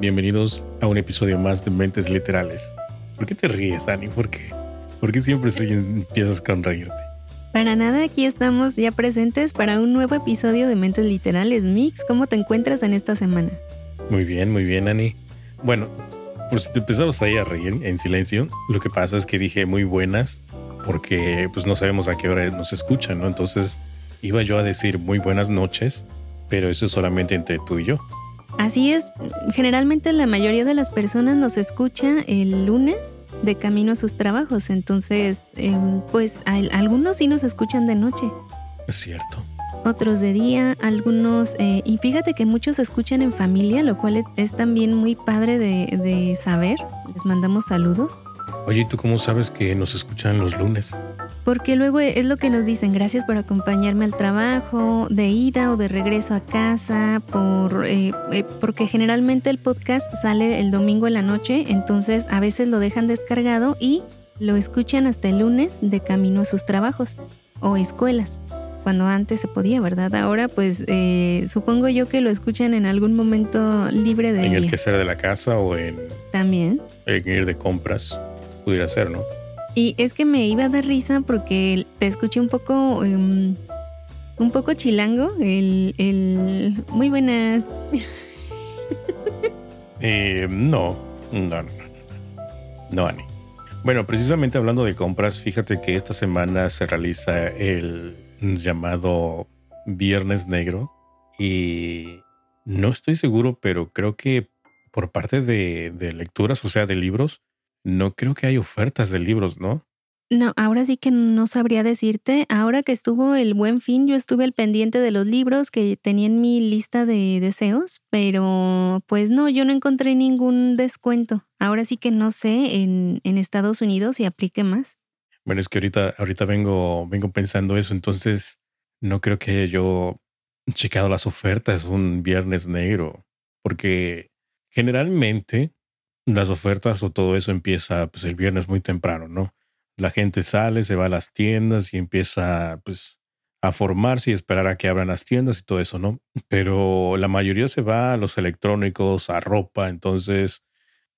Bienvenidos a un episodio más de Mentes Literales. ¿Por qué te ríes, Ani? ¿Por qué? ¿Por qué siempre empiezas con reírte? Para nada, aquí estamos ya presentes para un nuevo episodio de Mentes Literales. Mix, ¿cómo te encuentras en esta semana? Muy bien, muy bien, Ani. Bueno, por si te empezamos ahí a reír en silencio, lo que pasa es que dije muy buenas porque pues no sabemos a qué hora nos escuchan, ¿no? Entonces iba yo a decir muy buenas noches, pero eso es solamente entre tú y yo. Así es, generalmente la mayoría de las personas nos escucha el lunes de camino a sus trabajos, entonces em, pues algunos sí nos escuchan de noche. Es cierto. Otros de día, algunos, eh, y fíjate que muchos escuchan en familia, lo cual es también muy padre de, de saber. Les mandamos saludos. Oye, ¿y tú cómo sabes que nos escuchan los lunes? Porque luego es lo que nos dicen, gracias por acompañarme al trabajo, de ida o de regreso a casa, por, eh, eh, porque generalmente el podcast sale el domingo en la noche, entonces a veces lo dejan descargado y lo escuchan hasta el lunes de camino a sus trabajos o escuelas cuando antes se podía, ¿verdad? Ahora pues eh, supongo yo que lo escuchan en algún momento libre de... En el que ser de la casa o en... También. En ir de compras pudiera ser, ¿no? Y es que me iba a dar risa porque te escuché un poco, um, un poco chilango, el, el muy buenas. eh, no, no, no, no, Ani. Bueno, precisamente hablando de compras, fíjate que esta semana se realiza el llamado Viernes Negro y no estoy seguro, pero creo que por parte de, de lecturas, o sea, de libros, no creo que hay ofertas de libros, ¿no? No, ahora sí que no sabría decirte. Ahora que estuvo el buen fin, yo estuve al pendiente de los libros que tenía en mi lista de deseos, pero pues no, yo no encontré ningún descuento. Ahora sí que no sé en, en Estados Unidos si aplique más. Bueno, es que ahorita, ahorita vengo, vengo pensando eso, entonces no creo que yo checado las ofertas un viernes negro, porque generalmente las ofertas o todo eso empieza pues el viernes muy temprano, ¿no? La gente sale, se va a las tiendas y empieza pues a formarse y esperar a que abran las tiendas y todo eso, ¿no? Pero la mayoría se va a los electrónicos, a ropa, entonces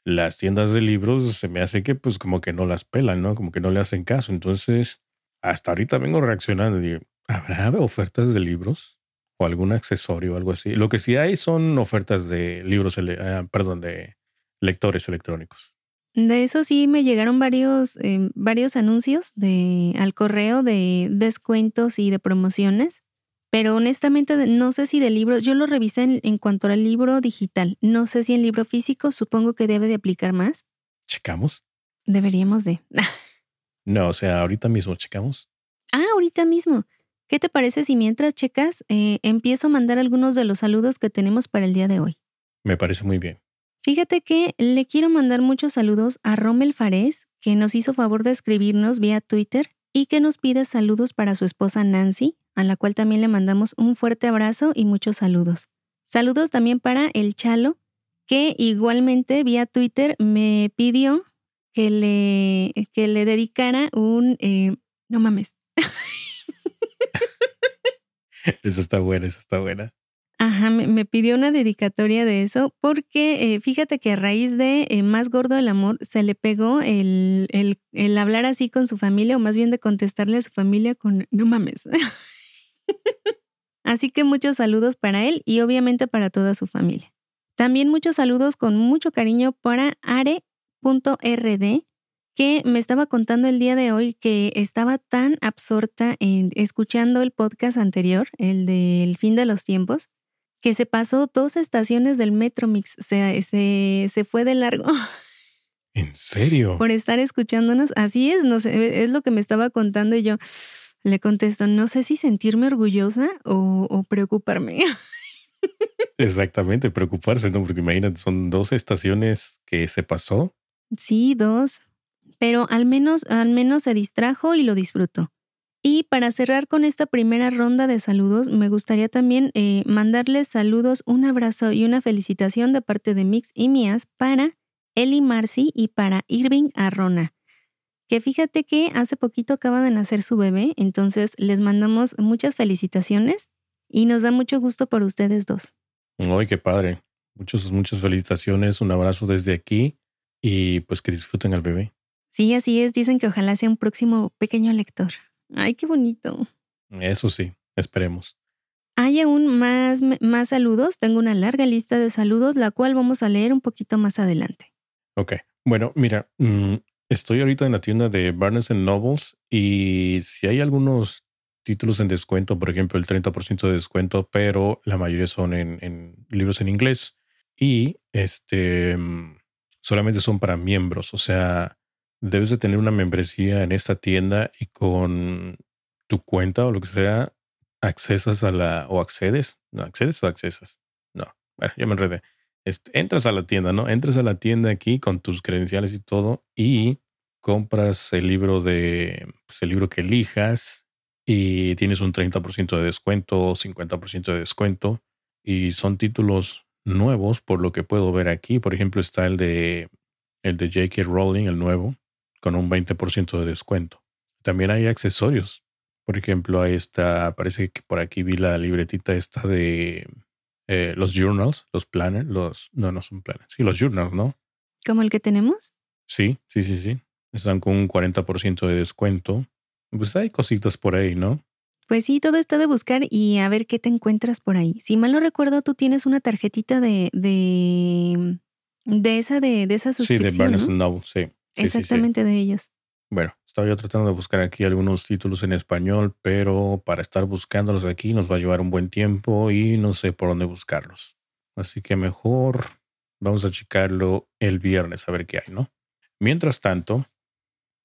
las tiendas de libros se me hace que pues como que no las pelan, ¿no? Como que no le hacen caso. Entonces, hasta ahorita vengo reaccionando y ¿habrá ofertas de libros? o algún accesorio o algo así. Lo que sí hay son ofertas de libros, eh, perdón, de lectores electrónicos. De eso sí me llegaron varios, em, varios anuncios de, al correo de descuentos y de promociones, pero honestamente no sé si de libros, yo lo revisé en, cuanto al libro digital, no sé si en libro físico, supongo que debe de aplicar más. ¿Checamos? Deberíamos de. no, o sea, ahorita mismo checamos. Ah, ahorita mismo. ¿Qué te parece si mientras checas eh, empiezo a mandar algunos de los saludos que tenemos para el día de hoy? Me parece muy bien. Fíjate que le quiero mandar muchos saludos a Rommel Fares, que nos hizo favor de escribirnos vía Twitter y que nos pide saludos para su esposa Nancy, a la cual también le mandamos un fuerte abrazo y muchos saludos. Saludos también para el Chalo, que igualmente vía Twitter me pidió que le, que le dedicara un... Eh, no mames. Eso está bueno, eso está buena. Ajá, me, pidió una dedicatoria de eso porque eh, fíjate que a raíz de eh, Más Gordo el Amor se le pegó el, el, hablar así con su familia o más bien de contestarle a su familia con no mames. así que muchos saludos para él y obviamente para toda su familia. También muchos saludos con mucho cariño para are.rd que me estaba contando el día de hoy que estaba tan absorta en escuchando el podcast anterior, el del fin de los tiempos, que se pasó dos estaciones del Metromix, se, se, se fue de largo. ¿En serio? Por estar escuchándonos. Así es, no sé, es lo que me estaba contando y yo le contesto, no sé si sentirme orgullosa o, preocuparme. Exactamente, preocuparse, ¿no? Porque imagínate, son dos estaciones que se pasó. Sí, dos. Pero al menos, al menos se distrajo y lo disfrutó. Y para cerrar con esta primera ronda de saludos, me gustaría también eh, mandarles saludos, un abrazo y una felicitación de parte de Mix y Mías para Eli Marcy y para Irving Arrona. Que fíjate que hace poquito acaba de nacer su bebé, entonces les mandamos muchas felicitaciones y nos da mucho gusto por ustedes dos. Ay, qué padre. Muchas, muchas felicitaciones, un abrazo desde aquí y pues que disfruten al bebé. Sí, así es. Dicen que ojalá sea un próximo pequeño lector. Ay, qué bonito. Eso sí, esperemos. Hay aún más, más saludos. Tengo una larga lista de saludos, la cual vamos a leer un poquito más adelante. Ok. Bueno, mira, mm, estoy ahorita en la tienda de Barnes Nobles y si hay algunos títulos en descuento, por ejemplo, el 30% de descuento, pero la mayoría son en, en, libros en inglés y este mm, solamente son para miembros. O sea, debes de tener una membresía en esta tienda y con tu cuenta o lo que sea, accesas a la o accedes, no, accedes o accesas. No, bueno, ya me enredé. Entras a la tienda, ¿no? Entras a la tienda aquí con tus credenciales y todo y compras el libro de, pues el libro que elijas y tienes un 30% de descuento, 50% de descuento y son títulos nuevos por lo que puedo ver aquí. Por ejemplo, está el de el de J.K. Rowling, el nuevo, con un 20% de descuento. También hay accesorios. Por ejemplo, ahí está, parece que por aquí vi la libretita esta de eh, los journals, los planners, los, no, no son planners, sí, los journals, ¿no? ¿Como el que tenemos? Sí, sí, sí, sí. Están con un 40% de descuento. Pues hay cositas por ahí, ¿no? Pues sí, todo está de buscar y a ver qué te encuentras por ahí. Si mal no recuerdo, tú tienes una tarjetita de, de, de esa de, de esa suscripción. Sí, de Barnes Noble, sí. Exactamente de ellos. Bueno, estaba yo tratando de buscar aquí algunos títulos en español, pero para estar buscándolos aquí nos va a llevar un buen tiempo y no sé por dónde buscarlos. Así que mejor vamos a checarlo el viernes a ver qué hay, ¿no? Mientras tanto,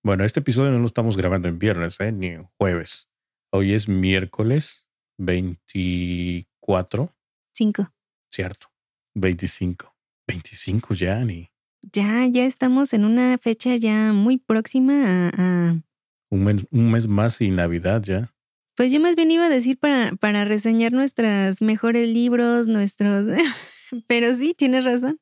bueno, este episodio no lo estamos grabando en viernes, ¿eh? ni en jueves. Hoy es miércoles 24. 5. Cierto, 25. 25 ya, ni. Ya, ya estamos en una fecha ya muy próxima a... Un, mes, un mes más y Navidad ya. Pues yo más bien iba a decir para, para reseñar nuestros mejores libros, nuestros... Pero sí, tienes razón.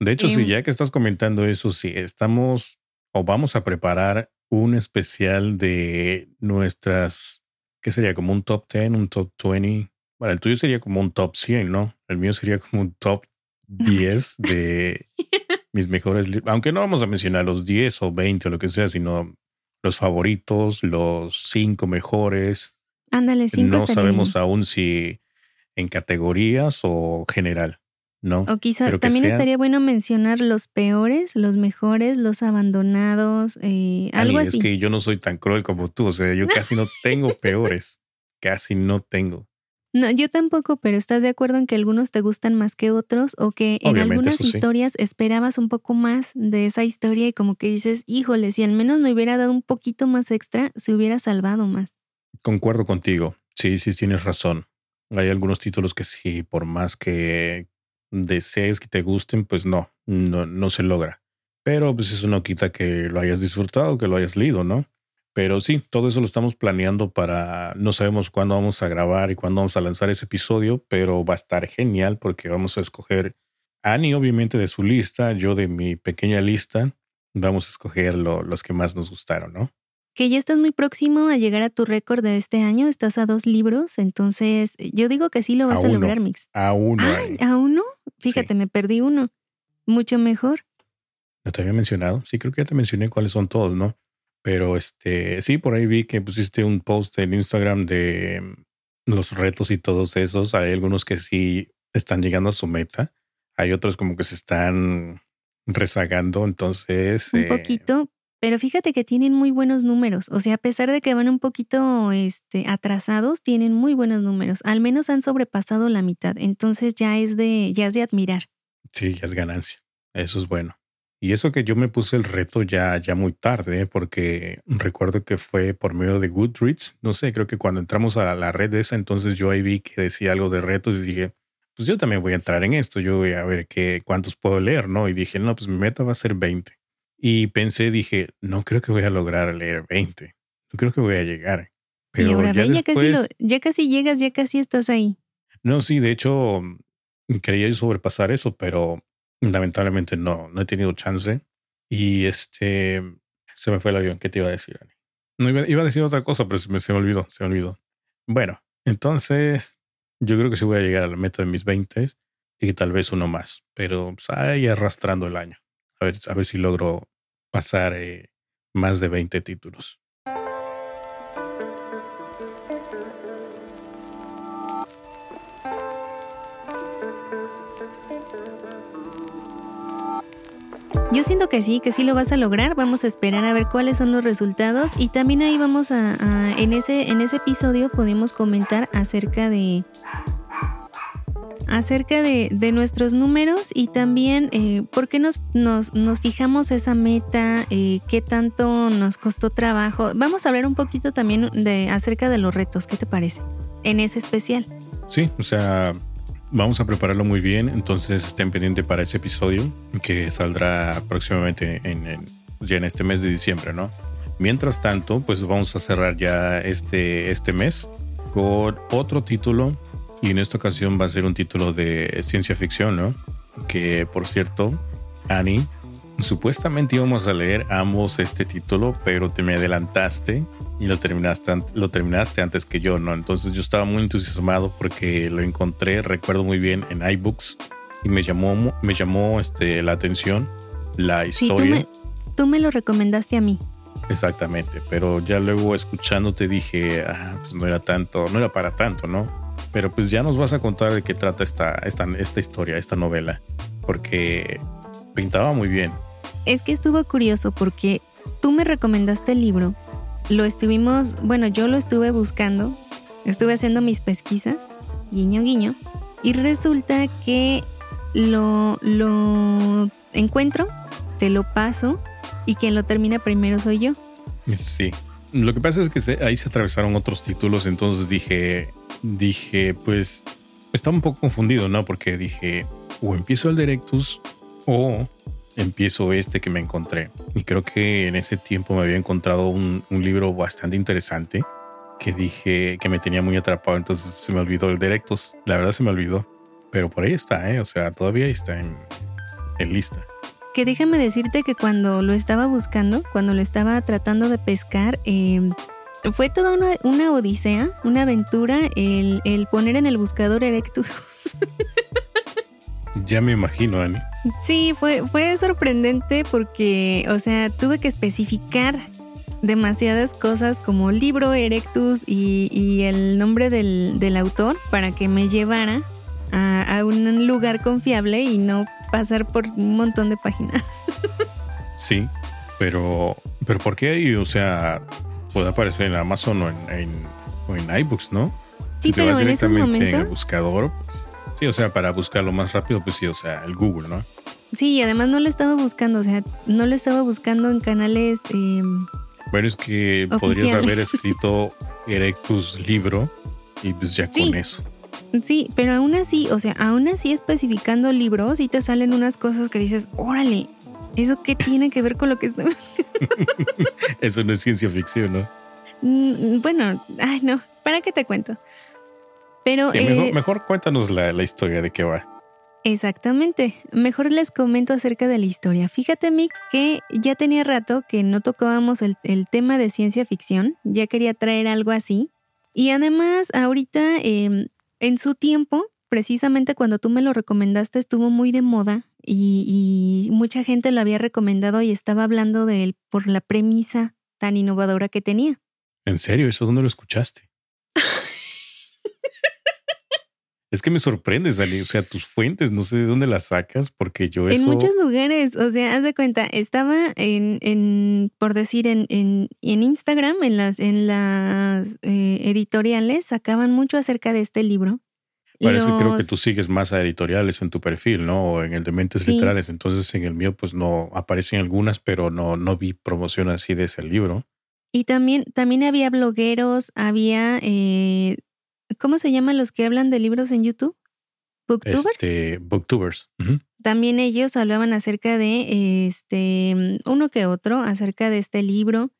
De hecho, sí, em ya que estás comentando eso, sí, estamos o vamos a preparar un especial de nuestras, ¿qué sería? Como un top 10, un top 20. Bueno, el tuyo sería como un top 100, ¿no? El mío sería como un top 10 de mis mejores libros, aunque no vamos a mencionar los 10 o 20 o lo que sea, sino los favoritos, los 5 mejores. Ándale, cinco No sabemos aún si en categorías o general, ¿no? O quizás también sea, estaría bueno mencionar los peores, los mejores, los abandonados, eh, algo Ali, así. Es que yo no soy tan cruel como tú, o sea, yo casi no tengo peores, casi no tengo. No, yo tampoco, pero ¿estás de acuerdo en que algunos te gustan más que otros o que en Obviamente, algunas sí. historias esperabas un poco más de esa historia y como que dices, híjole, si al menos me hubiera dado un poquito más extra, se hubiera salvado más? Concuerdo contigo, sí, sí, tienes razón. Hay algunos títulos que sí, por más que desees que te gusten, pues no, no, no se logra. Pero pues eso no quita que lo hayas disfrutado, que lo hayas leído, ¿no? Pero sí, todo eso lo estamos planeando para, no sabemos cuándo vamos a grabar y cuándo vamos a lanzar ese episodio, pero va a estar genial porque vamos a escoger Annie obviamente de su lista, yo de mi pequeña lista, vamos a escoger lo, los que más nos gustaron, ¿no? Que ya estás muy próximo a llegar a tu récord de este año, estás a dos libros, entonces yo digo que sí lo vas A a, uno. lograr, Mix. A uno. Ay. ¿a uno? Fíjate, me perdí uno. Mucho mejor. ¿No te había mencionado? Sí, creo que ya te mencioné cuáles son todos, ¿no? Pero este, sí, por ahí vi que pusiste un post en Instagram de mm, los retos y todos esos. Hay algunos que sí están llegando a su meta. Hay otros como que se están rezagando. Entonces, Un eh, poquito, pero fíjate que tienen muy buenos números. O sea, a pesar de que van un poquito este, atrasados, tienen muy buenos números. Al menos han sobrepasado la mitad. Entonces ya es de, ya es de admirar. sí, ya es ganancia. Eso es bueno. Y eso que yo me puse el reto ya, ya muy tarde, ¿eh? porque recuerdo que fue por medio de Goodreads. No sé, creo que cuando entramos a la red esa, entonces yo ahí vi que decía algo de retos y dije, pues yo también voy a entrar en esto, yo voy a ver qué, cuántos puedo leer, ¿no? Y dije, no, pues mi meta va a ser 20. Y pensé, dije, no creo que voy a lograr leer 20, no creo que voy a llegar. Pero y ahora ya, ya, casi ya casi llegas, ya casi estás ahí. No, sí, de hecho, quería sobrepasar eso, pero lamentablemente no, no he tenido chance. Y este, se me fue el avión. ¿Qué te iba a decir, No iba, iba, a decir otra cosa, pero se me, se me olvidó, se me olvidó. Bueno, entonces yo creo que sí voy a llegar a la meta de mis 20 y tal vez uno más, pero pues, ahí arrastrando el año. A ver, a ver si logro pasar eh, más de 20 títulos. Yo siento que sí, que sí lo vas a lograr. Vamos a esperar a ver cuáles son los resultados y también ahí vamos a, en ese en ese episodio podemos comentar acerca de acerca de, nuestros números y también eh, por qué nos, nos, fijamos esa meta, eh, qué tanto nos costó trabajo. Vamos a hablar un poquito también de acerca de los retos, ¿qué te parece? En ese especial. Sí, o sea, vamos a prepararlo muy bien, entonces estén pendientes para ese episodio que saldrá próximamente en, ya en este mes de diciembre, ¿no? Mientras tanto, pues vamos a cerrar ya este, este mes con otro título y en esta ocasión va a ser un título de ciencia ficción, ¿no? Que por cierto, Annie, supuestamente íbamos a leer ambos este título, pero te me adelantaste y lo terminaste, lo terminaste antes que yo, ¿no? Entonces yo estaba muy entusiasmado porque lo encontré, recuerdo muy bien, en iBooks y me llamó, me llamó este, la atención la historia. Sí, tú, me, lo recomendaste a mí. Exactamente, pero ya luego escuchándote dije, ah, pues no era tanto, no era para tanto, ¿no? Pero pues ya nos vas a contar de qué trata esta, esta, esta historia, esta novela, porque pintaba muy bien. Es que estuvo curioso porque tú me recomendaste el libro lo estuvimos, bueno, yo lo estuve buscando, estuve haciendo mis pesquisas, guiño, guiño, y resulta que lo, lo encuentro, te lo paso, y quien lo termina primero soy yo. Sí. Lo que pasa es que ahí se atravesaron otros títulos, entonces dije, dije, pues, estaba un poco confundido, ¿no? Porque dije, o empiezo el Directus o empiezo este que me encontré. Y creo que en ese tiempo me había encontrado un, libro bastante interesante que dije que me tenía muy atrapado, entonces se me olvidó el Directos. La verdad se me olvidó. Pero por ahí está, ¿eh? O sea, todavía está en, lista. Que déjame decirte que cuando lo estaba buscando, cuando lo estaba tratando de pescar, em, fue toda una, una, odisea, una aventura el, el poner en el buscador Erectus. Ya me imagino, Ani. Sí, fue, fue sorprendente porque, o sea, tuve que especificar demasiadas cosas como libro Erectus y, el nombre del, autor para que me llevara a, un lugar confiable y no pasar por un montón de páginas. Sí, pero, pero ¿por qué ahí? O sea, puede aparecer en Amazon o en, en, iBooks, ¿no? Sí, pero en esos momentos. En el buscador, pues, Sí, o sea, para buscarlo más rápido, pues sí, o sea, el Google, ¿no? Sí, y además no lo estaba buscando, o sea, no lo estaba buscando en canales. Em, bueno, es que podrías haber escrito Erectus libro y pues ya con eso. Sí, pero aún así, o sea, aún así especificando libros, y te salen unas cosas que dices, órale, ¿eso qué tiene que ver con lo que estamos Eso no es ciencia ficción, ¿no? Mm, bueno, ay, no, ¿para qué te cuento? Pero eh, mejor, cuéntanos la, historia de qué va. Exactamente. Mejor les comento acerca de la historia. Fíjate, Mix, que ya tenía rato que no tocábamos el, tema de ciencia ficción. Ya quería traer algo así. Y además, ahorita, em, en su tiempo, precisamente cuando tú me lo recomendaste, estuvo muy de moda y, y mucha gente lo había recomendado y estaba hablando de él por la premisa tan innovadora que tenía. ¿En serio? ¿Eso dónde lo escuchaste? Es que me sorprendes, Ali. O sea, tus fuentes, no sé de dónde las sacas, porque yo eso. En muchos lugares. O sea, haz de cuenta, estaba en, en por decir, en, en, en, Instagram, en las, en las eh, editoriales, sacaban mucho acerca de este libro. Parece que creo que tú sigues más a editoriales en tu perfil, ¿no? O en el de Mentes Literales. Entonces, en el mío, pues no aparecen algunas, pero no, no vi promoción así de ese libro. Y también, también había blogueros, había eh, ¿Cómo se llaman los que hablan de libros en YouTube? Booktubers. Este, Booktubers. También ellos hablaban acerca de este uno que otro, acerca de este libro.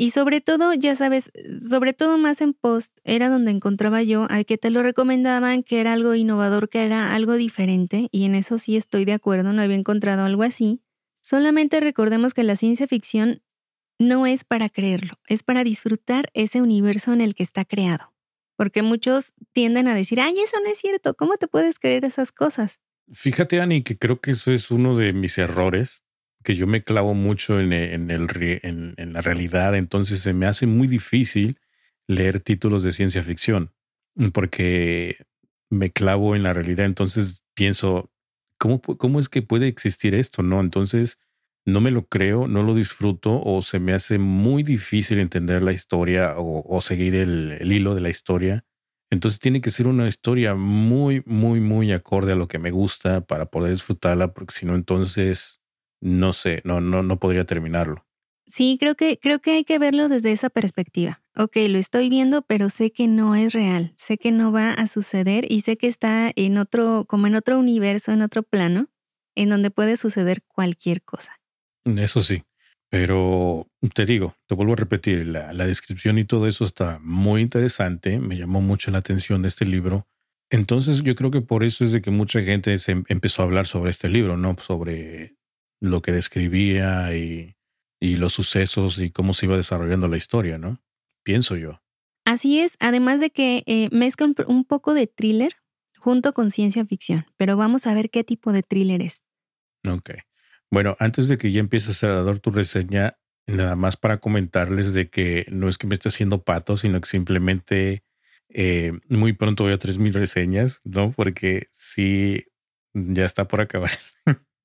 Y sobre todo, ya sabes, sobre todo más en post, era donde encontraba yo a que te lo recomendaban, que era algo innovador, que era algo diferente, y en eso sí estoy de acuerdo, no había encontrado algo así. Solamente recordemos que la ciencia ficción no es para creerlo, es para disfrutar ese universo en el que está creado. Porque muchos tienden a decir, ay, eso no es cierto, ¿cómo te puedes creer esas cosas? Fíjate, Ani, que creo que eso es uno de mis errores, que yo me clavo mucho en, en, la realidad, entonces se me hace muy difícil leer títulos de ciencia ficción, porque me clavo en la realidad, entonces pienso, ¿cómo, cómo es que puede existir esto? No, entonces no me lo creo, no lo disfruto o se me hace muy difícil entender la historia o, seguir el, hilo de la historia. Entonces tiene que ser una historia muy, muy, muy acorde a lo que me gusta para poder disfrutarla, porque si no, entonces no sé, no, no, no podría terminarlo. Sí, creo que, creo que hay que verlo desde esa perspectiva. Ok, lo estoy viendo, pero sé que no es real, sé que no va a suceder y sé que está en otro, como en otro universo, en otro plano, en donde puede suceder cualquier cosa. Eso sí, pero te digo, te vuelvo a repetir, la, descripción y todo eso está muy interesante, me llamó mucho la atención de este libro. Entonces yo creo que por eso es de que mucha gente se em, empezó a hablar sobre este libro, ¿no? Sobre lo que describía y, los sucesos y cómo se iba desarrollando la historia, ¿no? Pienso yo. Así es, además de que eh, mezcla un poco de thriller junto con ciencia ficción, pero vamos a ver qué tipo de thriller es. Ok. Bueno, antes de que ya empieces a dar tu reseña, nada más para comentarles de que no es que me esté haciendo pato, sino que simplemente eh, muy pronto voy a tres mil reseñas, ¿no? Porque sí, ya está por acabar.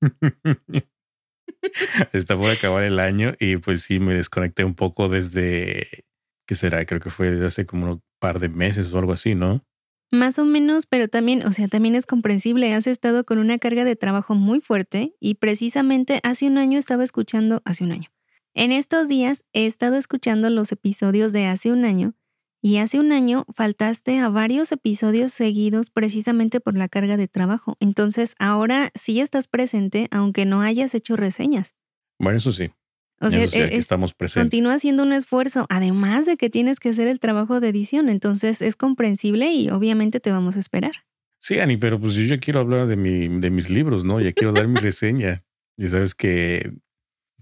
está por acabar el año y pues sí, me desconecté un poco desde, ¿qué será? Creo que fue desde hace como un par de meses o algo así, ¿no? Más o menos, pero también, o sea, también es comprensible. Has estado con una carga de trabajo muy fuerte y precisamente hace un año estaba escuchando, hace un año. En estos días he estado escuchando los episodios de hace un año y hace un año faltaste a varios episodios seguidos precisamente por la carga de trabajo. Entonces ahora sí estás presente aunque no hayas hecho reseñas. Bueno, eso sí. O sea, e, estamos presentes. Continúa haciendo un esfuerzo, además de que tienes que hacer el trabajo de edición. Entonces es comprensible y obviamente te vamos a esperar. Sí, Ani, pero pues yo ya quiero hablar de, mi, de mis libros, ¿no? Ya quiero dar mi reseña. Y sabes que,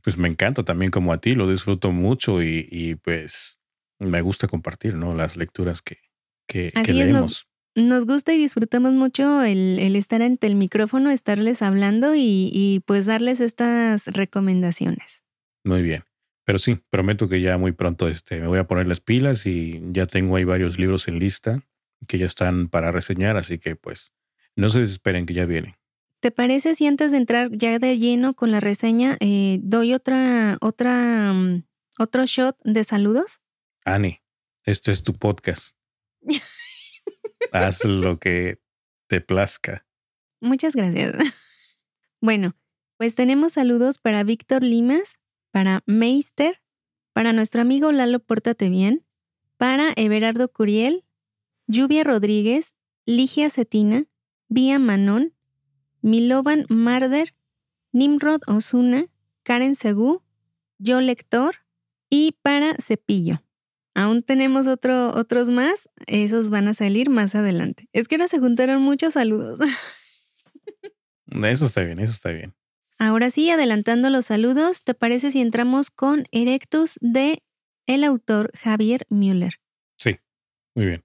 pues me encanta también como a ti, lo disfruto mucho y, pues me gusta compartir, ¿no? Las lecturas que, que, leemos. nos, gusta y disfrutamos mucho el, estar ante el micrófono, estarles hablando y, y pues darles estas recomendaciones. Muy bien. Pero sí, prometo que ya muy pronto este, me voy a poner las pilas y ya tengo ahí varios libros en lista que ya están para reseñar, así que pues no se desesperen que ya vienen. ¿Te parece si antes de entrar ya de lleno con la reseña eh, doy otra, otra, mm, otro shot de saludos? Ani, este es tu podcast. Haz lo que te plazca. Muchas gracias. Bueno, pues tenemos saludos para Víctor Limas, para Meister, para nuestro amigo Lalo Pórtate Bien, para Everardo Curiel, Lluvia Rodríguez, Ligia Cetina, Vía Manón, Milovan Marder, Nimrod Osuna, Karen Segú, Yo Lector y para Cepillo. Aún tenemos otro, otros más, esos van a salir más adelante. Es que ahora se juntaron muchos saludos. Eso está bien, eso está bien. Ahora sí, adelantando los saludos, ¿te parece si entramos con Erectus de el autor Javier Müller? Sí, muy bien.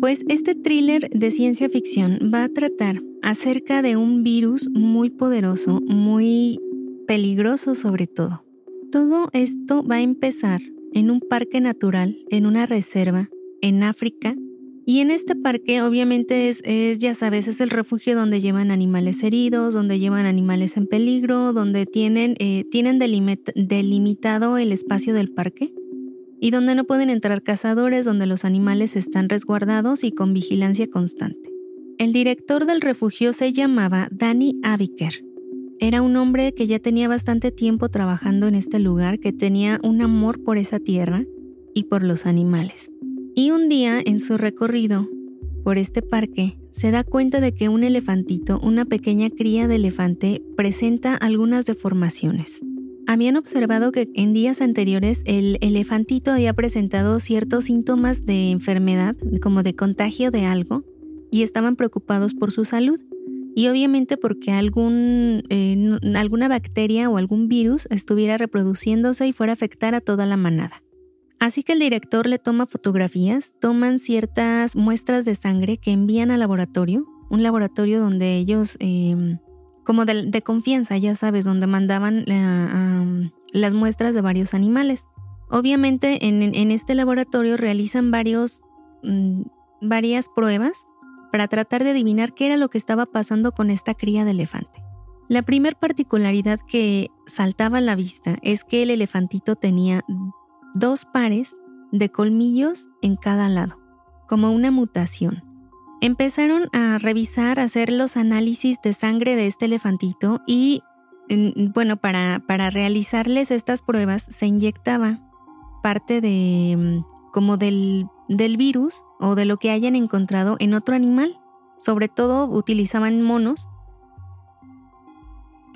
Pues este thriller de ciencia ficción va a tratar acerca de un virus muy poderoso, muy peligroso sobre todo. Todo esto va a empezar en un parque natural, en una reserva, en África, y en este parque obviamente es, ya sabes, es el refugio donde llevan animales heridos, donde llevan animales en peligro, donde tienen, eh, delimitado el espacio del parque y donde no pueden entrar cazadores, donde los animales están resguardados y con vigilancia constante. El director del refugio se llamaba Danny Abiker. Era un hombre que ya tenía bastante tiempo trabajando en este lugar, que tenía un amor por esa tierra y por los animales. Y un día, en su recorrido por este parque, se da cuenta de que un elefantito, una pequeña cría de elefante, presenta algunas deformaciones. Habían observado que en días anteriores el elefantito había presentado ciertos síntomas de enfermedad, como de contagio de algo, y estaban preocupados por su salud. Y obviamente porque algún, eh, alguna bacteria o algún virus estuviera reproduciéndose y fuera a afectar a toda la manada. Así que el director le toma fotografías, toman ciertas muestras de sangre que envían al laboratorio, un laboratorio donde ellos, em, como de, confianza, ya sabes, donde mandaban las muestras de varios animales. Obviamente en, este laboratorio realizan mm, varias pruebas para tratar de adivinar qué era lo que estaba pasando con esta cría de elefante. La primer particularidad que saltaba a la vista es que el elefantito tenía dos pares de colmillos en cada lado, como una mutación. Empezaron a revisar, a hacer los análisis de sangre de este elefantito y, bueno, para, para realizarles estas pruebas se inyectaba parte de, mm, como del, del virus o de lo que hayan encontrado en otro animal. Sobre todo utilizaban monos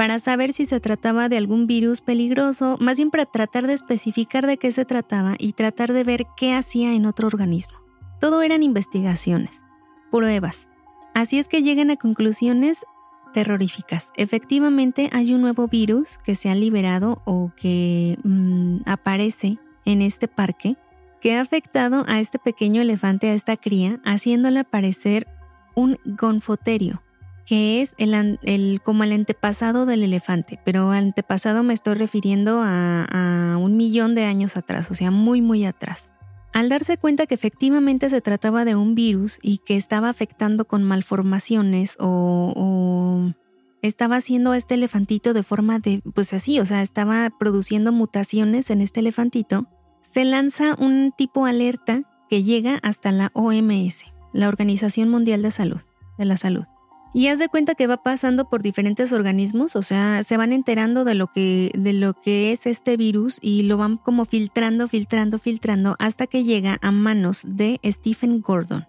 para saber si se trataba de algún virus peligroso, más bien para tratar de especificar de qué se trataba y tratar de ver qué hacía en otro organismo. Todo eran investigaciones, pruebas. Así es que llegan a conclusiones terroríficas. Efectivamente hay un nuevo virus que se ha liberado o que mm, aparece en este parque que ha afectado a este pequeño elefante, a esta cría, haciéndole aparecer un gonfoterio, que es el, como el antepasado del elefante, pero antepasado me estoy refiriendo a, un millón de años atrás, o sea, muy, muy atrás. Al darse cuenta que efectivamente se trataba de un virus y que estaba afectando con malformaciones o, o estaba haciendo a este elefantito de forma de, pues así, o sea, estaba produciendo mutaciones en este elefantito, se lanza un tipo alerta que llega hasta la OMS, la Organización Mundial de Salud, de la Salud. Y haz de cuenta que va pasando por diferentes organismos, o sea, se van enterando de lo que, de lo que es este virus y lo van como filtrando, filtrando, filtrando hasta que llega a manos de Stephen Gordon.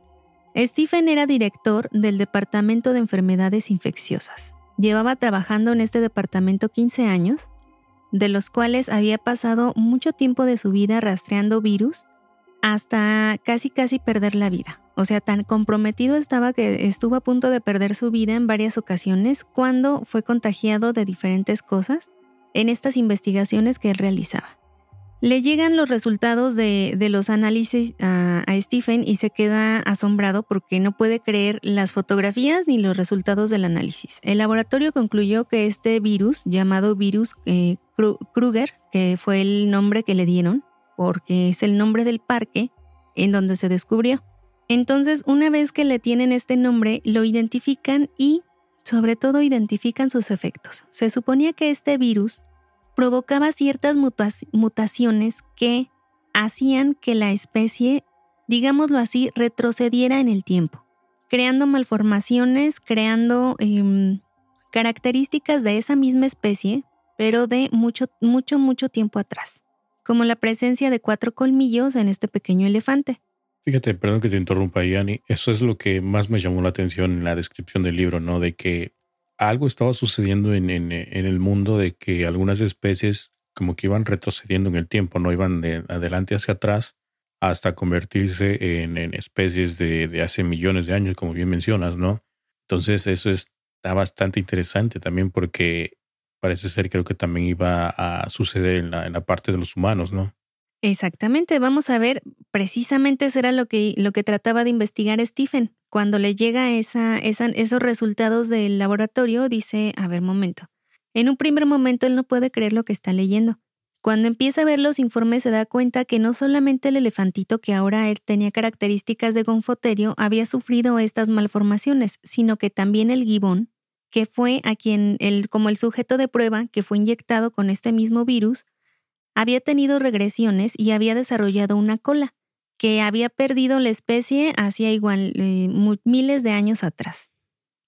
Stephen era director del Departamento de Enfermedades Infecciosas. Llevaba trabajando en este departamento 15 años, de los cuales había pasado mucho tiempo de su vida rastreando virus hasta casi casi perder la vida. O sea, tan comprometido estaba que estuvo a punto de perder su vida en varias ocasiones cuando fue contagiado de diferentes cosas en estas investigaciones que él realizaba. Le llegan los resultados de, los análisis a, a, Stephen y se queda asombrado porque no puede creer las fotografías ni los resultados del análisis. El laboratorio concluyó que este virus, llamado virus eh, Kruger, que fue el nombre que le dieron, porque es el nombre del parque en donde se descubrió, entonces, una vez que le tienen este nombre, lo identifican y, sobre todo, identifican sus efectos. Se suponía que este virus provocaba ciertas mutaciones que hacían que la especie, digámoslo así, retrocediera en el tiempo, creando malformaciones, creando em, características de esa misma especie, pero de mucho, mucho, mucho tiempo atrás, como la presencia de cuatro colmillos en este pequeño elefante. Fíjate, perdón que te interrumpa, Yani. Eso es lo que más me llamó la atención en la descripción del libro, ¿no? De que algo estaba sucediendo en, el mundo de que algunas especies como que iban retrocediendo en el tiempo, no iban de adelante hacia atrás hasta convertirse en, especies de, hace millones de años, como bien mencionas, ¿no? Entonces eso está bastante interesante también porque parece ser creo que también iba a suceder en la, en la parte de los humanos, ¿no? Exactamente, vamos a ver, precisamente eso era lo que, lo que trataba de investigar Stephen. Cuando le llega esa, esos resultados del laboratorio, dice, a ver, momento. En un primer momento él no puede creer lo que está leyendo. Cuando empieza a ver los informes se da cuenta que no solamente el elefantito que ahora él tenía características de gonfoterio había sufrido estas malformaciones, sino que también el gibón, que fue a quien como el sujeto de prueba que fue inyectado con este mismo virus, había tenido regresiones y había desarrollado una cola, que había perdido la especie hacía igual eh, miles de años atrás.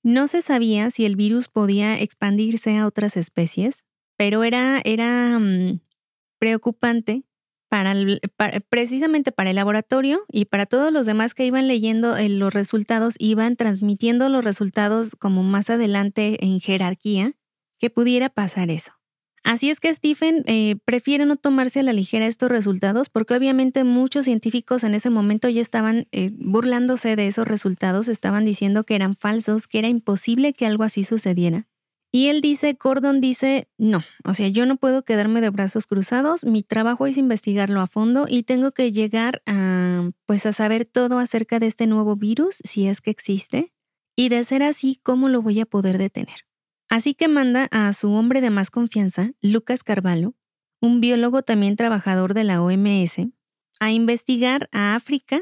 No se sabía si el virus podía expandirse a otras especies, pero era, era mm, preocupante para, precisamente para el laboratorio y para todos los demás que iban leyendo eh, los resultados, iban transmitiendo los resultados como más adelante en jerarquía, que pudiera pasar eso. Así es que Stephen eh, prefiere no tomarse a la ligera estos resultados porque obviamente muchos científicos en ese momento ya estaban eh, burlándose de esos resultados, estaban diciendo que eran falsos, que era imposible que algo así sucediera. Y él dice, Gordon dice, no, o sea, yo no puedo quedarme de brazos cruzados, mi trabajo es investigarlo a fondo y tengo que llegar a, pues, a saber todo acerca de este nuevo virus, si es que existe, y de ser así, ¿cómo lo voy a poder detener? Así que manda a su hombre de más confianza, Lucas Carvalho, un biólogo también trabajador de la OMS, a investigar a África,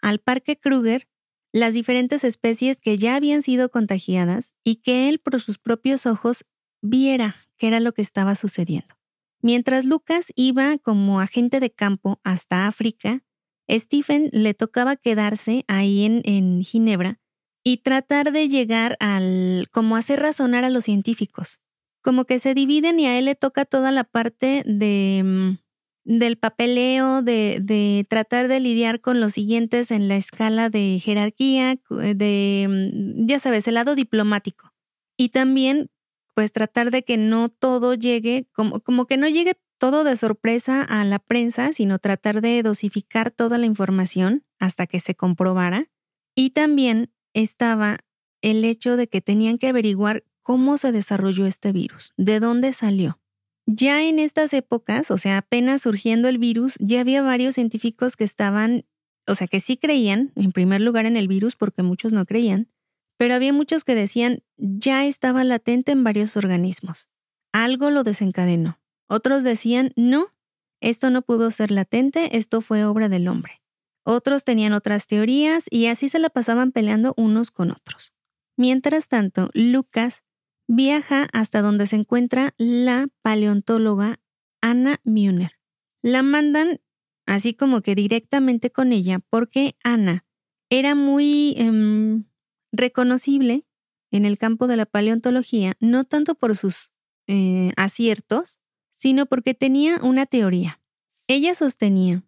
al Parque Kruger las diferentes especies que ya habían sido contagiadas y que él por sus propios ojos viera qué era lo que estaba sucediendo. Mientras Lucas iba como agente de campo hasta África, Stephen le tocaba quedarse ahí en, en Ginebra y tratar de llegar al, como hacer razonar a los científicos. Como que se dividen y a él le toca toda la parte de mm, del papeleo, de, tratar de lidiar con los siguientes en la escala de jerarquía, de, mm, ya sabes, el lado diplomático. Y también, pues tratar de que no todo llegue, como, como que no llegue todo de sorpresa a la prensa, sino tratar de dosificar toda la información hasta que se comprobara. Y también estaba el hecho de que tenían que averiguar cómo se desarrolló este virus, de dónde salió. Ya en estas épocas, o sea, apenas surgiendo el virus, ya había varios científicos que estaban, o sea, que sí creían, en primer lugar en el virus, porque muchos no creían, pero había muchos que decían ya estaba latente en varios organismos. Algo lo desencadenó. Otros decían no, esto no pudo ser latente, esto fue obra del hombre. Otros tenían otras teorías y así se la pasaban peleando unos con otros. Mientras tanto, Lucas viaja hasta donde se encuentra la paleontóloga Anna Mühner. La mandan así como que directamente con ella porque Anna era muy em, reconocible en el campo de la paleontología, no tanto por sus eh, aciertos, sino porque tenía una teoría. Ella sostenía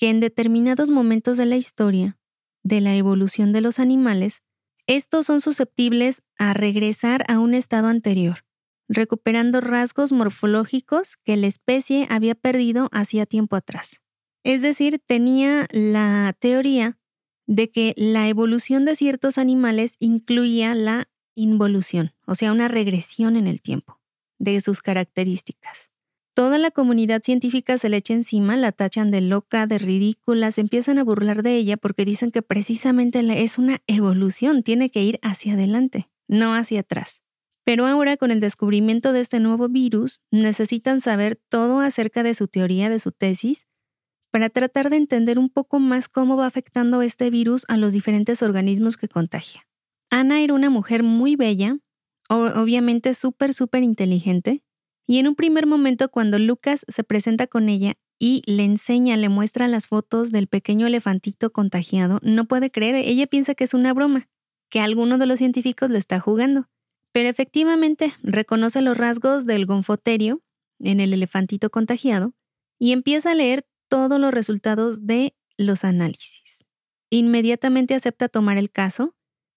que en determinados momentos de la historia de la evolución de los animales, estos son susceptibles a regresar a un estado anterior, recuperando rasgos morfológicos que la especie había perdido hacía tiempo atrás. Es decir, tenía la teoría de que la evolución de ciertos animales incluía la involución, o sea, una regresión en el tiempo de sus características. Toda la comunidad científica se le echa encima, la tachan de loca, de ridícula, se empiezan a burlar de ella porque dicen que precisamente es una evolución, tiene que ir hacia adelante, no hacia atrás. Pero ahora con el descubrimiento de este nuevo virus, necesitan saber todo acerca de su teoría, de su tesis, para tratar de entender un poco más cómo va afectando este virus a los diferentes organismos que contagia. Ana era una mujer muy bella, obviamente súper, súper inteligente, y en un primer momento cuando Lucas se presenta con ella y le enseña, le muestra las fotos del pequeño elefantito contagiado, no puede creer, ella piensa que es una broma, que alguno de los científicos le está jugando. Pero efectivamente reconoce los rasgos del gonfoterio en el elefantito contagiado y empieza a leer todos los resultados de los análisis. Inmediatamente acepta tomar el caso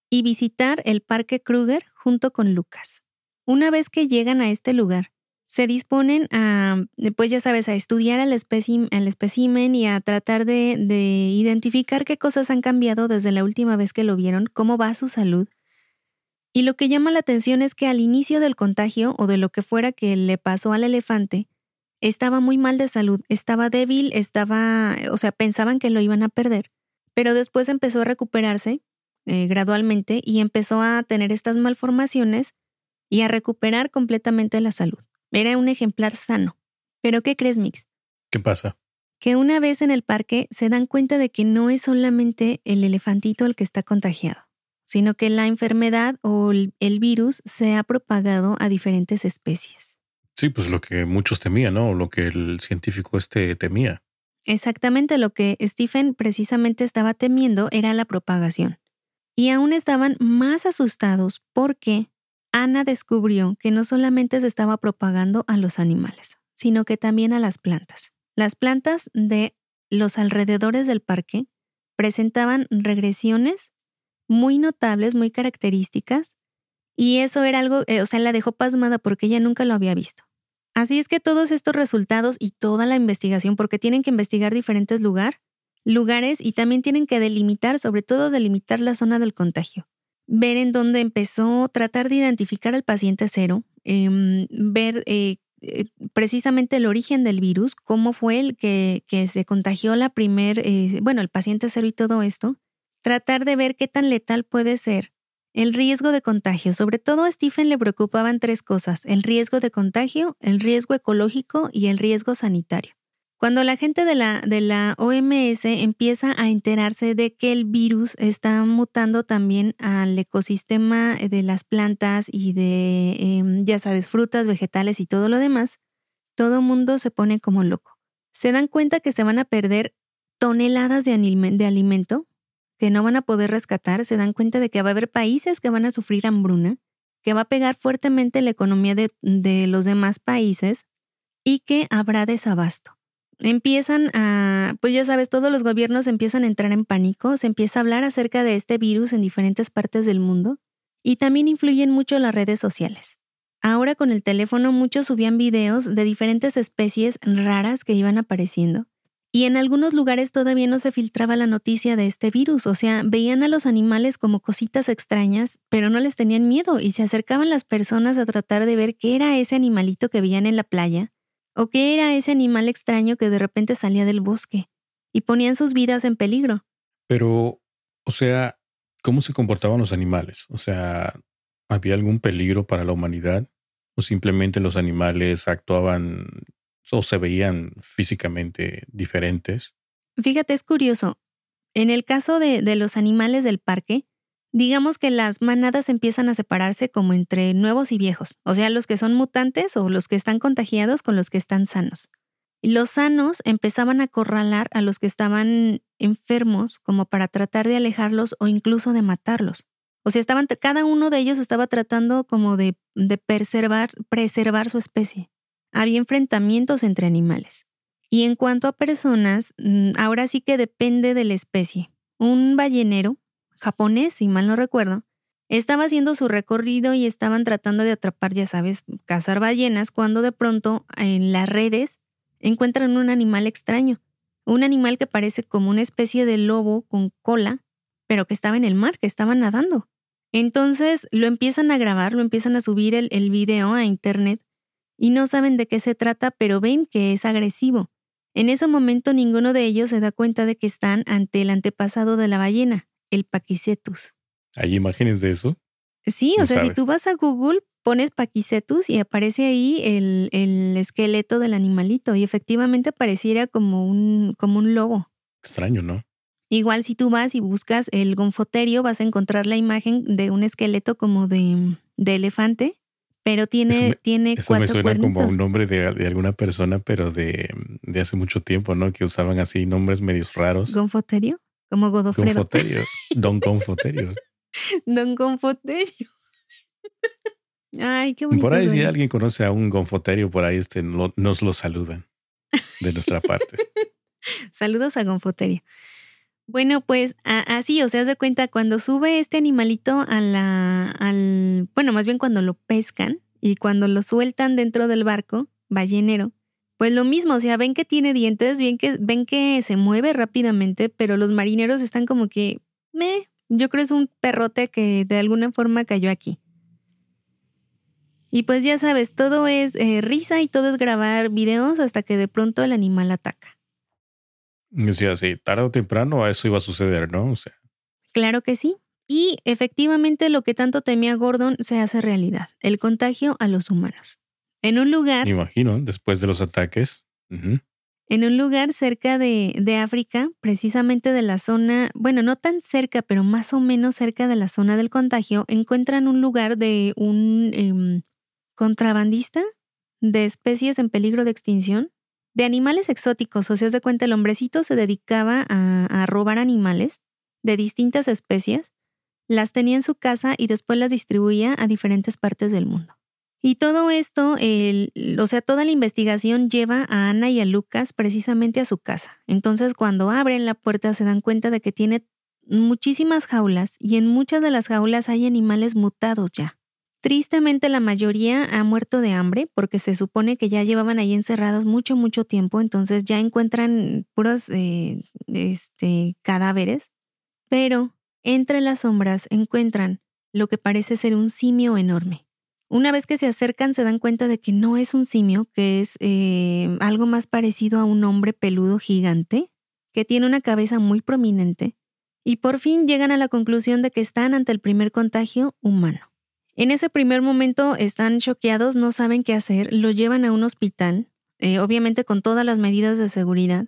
y visitar el Parque Kruger junto con Lucas. Una vez que llegan a este lugar, se disponen a, pues ya sabes, a estudiar al, espécimen y a tratar de, de identificar qué cosas han cambiado desde la última vez que lo vieron, cómo va su salud. Y lo que llama la atención es que al inicio del contagio o de lo que fuera que le pasó al elefante, estaba muy mal de salud, estaba débil, estaba, o sea, pensaban que lo iban a perder, pero después empezó a recuperarse eh, gradualmente y empezó a tener estas malformaciones y a recuperar completamente la salud. Era un ejemplar sano. Pero ¿qué crees, Mix? ¿Qué pasa? Que una vez en el parque se dan cuenta de que no es solamente el elefantito el que está contagiado, sino que la enfermedad o el virus se ha propagado a diferentes especies. Sí, pues lo que muchos temían, ¿no? Lo que el científico este temía. Exactamente lo que Stephen precisamente estaba temiendo era la propagación. Y aún estaban más asustados porque Ana descubrió que no solamente se estaba propagando a los animales, sino que también a las plantas. Las plantas de los alrededores del parque presentaban regresiones muy notables, muy características, y eso era algo, eh, o sea, la dejó pasmada porque ella nunca lo había visto. Así es que todos estos resultados y toda la investigación, porque tienen que investigar diferentes lugar, lugares y también tienen que delimitar, sobre todo delimitar la zona del contagio, ver en dónde empezó, tratar de identificar al paciente cero, em, ver eh, eh, precisamente el origen del virus, cómo fue el que, que se contagió la primer, eh, bueno, el paciente cero y todo esto, tratar de ver qué tan letal puede ser el riesgo de contagio. Sobre todo a Stephen le preocupaban tres cosas, el riesgo de contagio, el riesgo ecológico y el riesgo sanitario. Cuando la gente de la, de la OMS empieza a enterarse de que el virus está mutando también al ecosistema de las plantas y de, em, ya sabes, frutas, vegetales y todo lo demás, todo mundo se pone como loco. Se dan cuenta que se van a perder toneladas de, de alimento que no van a poder rescatar, se dan cuenta de que va a haber países que van a sufrir hambruna, que va a pegar fuertemente la economía de, de los demás países y que habrá desabasto empiezan a, pues ya sabes, todos los gobiernos empiezan a entrar en pánico, se empieza a hablar acerca de este virus en diferentes partes del mundo y también influyen mucho las redes sociales. Ahora con el teléfono muchos subían videos de diferentes especies raras que iban apareciendo y en algunos lugares todavía no se filtraba la noticia de este virus, o sea, veían a los animales como cositas extrañas, pero no les tenían miedo y se acercaban las personas a tratar de ver qué era ese animalito que veían en la playa ¿O qué era ese animal extraño que de repente salía del bosque y ponían sus vidas en peligro? Pero, o sea, ¿cómo se comportaban los animales? O sea, ¿había algún peligro para la humanidad? ¿O simplemente los animales actuaban o se veían físicamente diferentes? Fíjate, es curioso. En el caso de, de los animales del parque, digamos que las manadas empiezan a separarse como entre nuevos y viejos, o sea, los que son mutantes o los que están contagiados con los que están sanos. Los sanos empezaban a acorralar a los que estaban enfermos como para tratar de alejarlos o incluso de matarlos. O sea, estaban, cada uno de ellos estaba tratando como de, de preservar, preservar su especie. Había enfrentamientos entre animales. Y en cuanto a personas, mm, ahora sí que depende de la especie. Un ballenero japonés, si mal no recuerdo, estaba haciendo su recorrido y estaban tratando de atrapar, ya sabes, cazar ballenas, cuando de pronto en las redes encuentran un animal extraño, un animal que parece como una especie de lobo con cola, pero que estaba en el mar, que estaba nadando. Entonces lo empiezan a grabar, lo empiezan a subir el, el video a internet y no saben de qué se trata, pero ven que es agresivo. En ese momento ninguno de ellos se da cuenta de que están ante el antepasado de la ballena, el Paquicetus. ¿Hay imágenes de eso? Sí, o sea, si tú vas a Google, pones Paquicetus y aparece ahí el, el, esqueleto del animalito y efectivamente pareciera como un, como un lobo. Extraño, ¿no? Igual si tú vas y buscas el gonfoterio, vas a encontrar la imagen de un esqueleto como de, de elefante, pero tiene, eso tiene eso me suena cuernitos. como un nombre de, de, alguna persona, pero de, de hace mucho tiempo, ¿no? Que usaban así nombres medios raros. ¿Gonfoterio? Como Godofredo. Confoterio. Don Confoterio. Don Confoterio. Ay, qué bonito. Por ahí si alguien conoce a un Gonfoterio, por ahí este, no- nos lo saludan de nuestra parte. Saludos a Gonfoterio. Bueno, pues así, o sea, haz de cuenta, cuando sube este animalito a la, al, bueno, más bien cuando lo pescan y cuando lo sueltan dentro del barco ballenero, pues lo mismo, o sea, ven que tiene dientes, ven que, ven que se mueve rápidamente, pero los marineros están como que, me, yo creo es un perrote que de alguna forma cayó aquí. Y pues ya sabes, todo es eh, risa y todo es grabar videos hasta que de pronto el animal ataca. Y Decía así, tarde o temprano eso iba a suceder, ¿no? O sea, Claro que sí. Y efectivamente lo que tanto temía Gordon se hace realidad, el contagio a los humanos. En un lugar, me imagino, después de los ataques. en un lugar cerca de, de África, precisamente de la zona, bueno, no tan cerca, pero más o menos cerca de la zona del contagio, encuentran un lugar de un em, contrabandista de especies en peligro de extinción, de animales exóticos. O sea, se cuenta, el hombrecito se dedicaba a, a robar animales de distintas especies, las tenía en su casa y después las distribuía a diferentes partes del mundo. Y todo esto, o sea, toda la investigación lleva a Ana y a Lucas precisamente a su casa. Entonces, cuando abren la puerta se dan cuenta de que tiene muchísimas jaulas y en muchas de las jaulas hay animales mutados ya. Tristemente la mayoría ha muerto de hambre porque se supone que ya llevaban ahí encerrados mucho, mucho tiempo, entonces ya encuentran puros eh, este, cadáveres, pero entre las sombras encuentran lo que parece ser un simio enorme. Una vez que se acercan se dan cuenta de que no es un simio, que es eh, algo más parecido a un hombre peludo gigante, que tiene una cabeza muy prominente, y por fin llegan a la conclusión de que están ante el primer contagio humano. En ese primer momento están choqueados, no saben qué hacer, lo llevan a un hospital, eh, obviamente con todas las medidas de seguridad,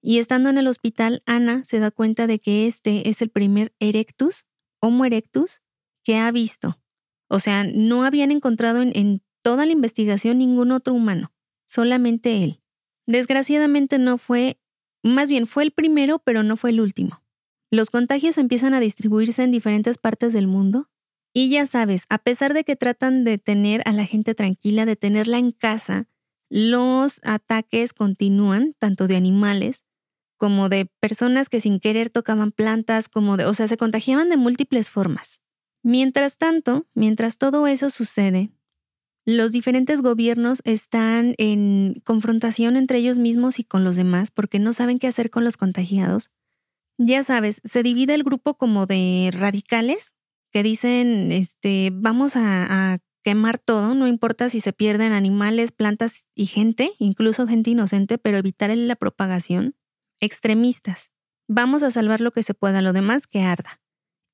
y estando en el hospital, Ana se da cuenta de que este es el primer erectus, Homo erectus, que ha visto. O sea, no habían encontrado en, toda la investigación ningún otro humano, solamente él. Desgraciadamente no fue, más bien fue el primero, pero no fue el último. Los contagios empiezan a distribuirse en diferentes partes del mundo. Y ya sabes, a pesar de que tratan de tener a la gente tranquila, de tenerla en casa, los ataques continúan, tanto de animales como de personas que sin querer tocaban plantas, como de, o sea, se contagiaban de múltiples formas. Mientras tanto, mientras todo eso sucede, los diferentes gobiernos están en confrontación entre ellos mismos y con los demás porque no saben qué hacer con los contagiados. Ya sabes, se divide el grupo como de radicales que dicen, este, vamos a, a quemar todo, no importa si se pierden animales, plantas y gente, incluso gente inocente, pero evitar la propagación. Extremistas, vamos a salvar lo que se pueda, lo demás que arda.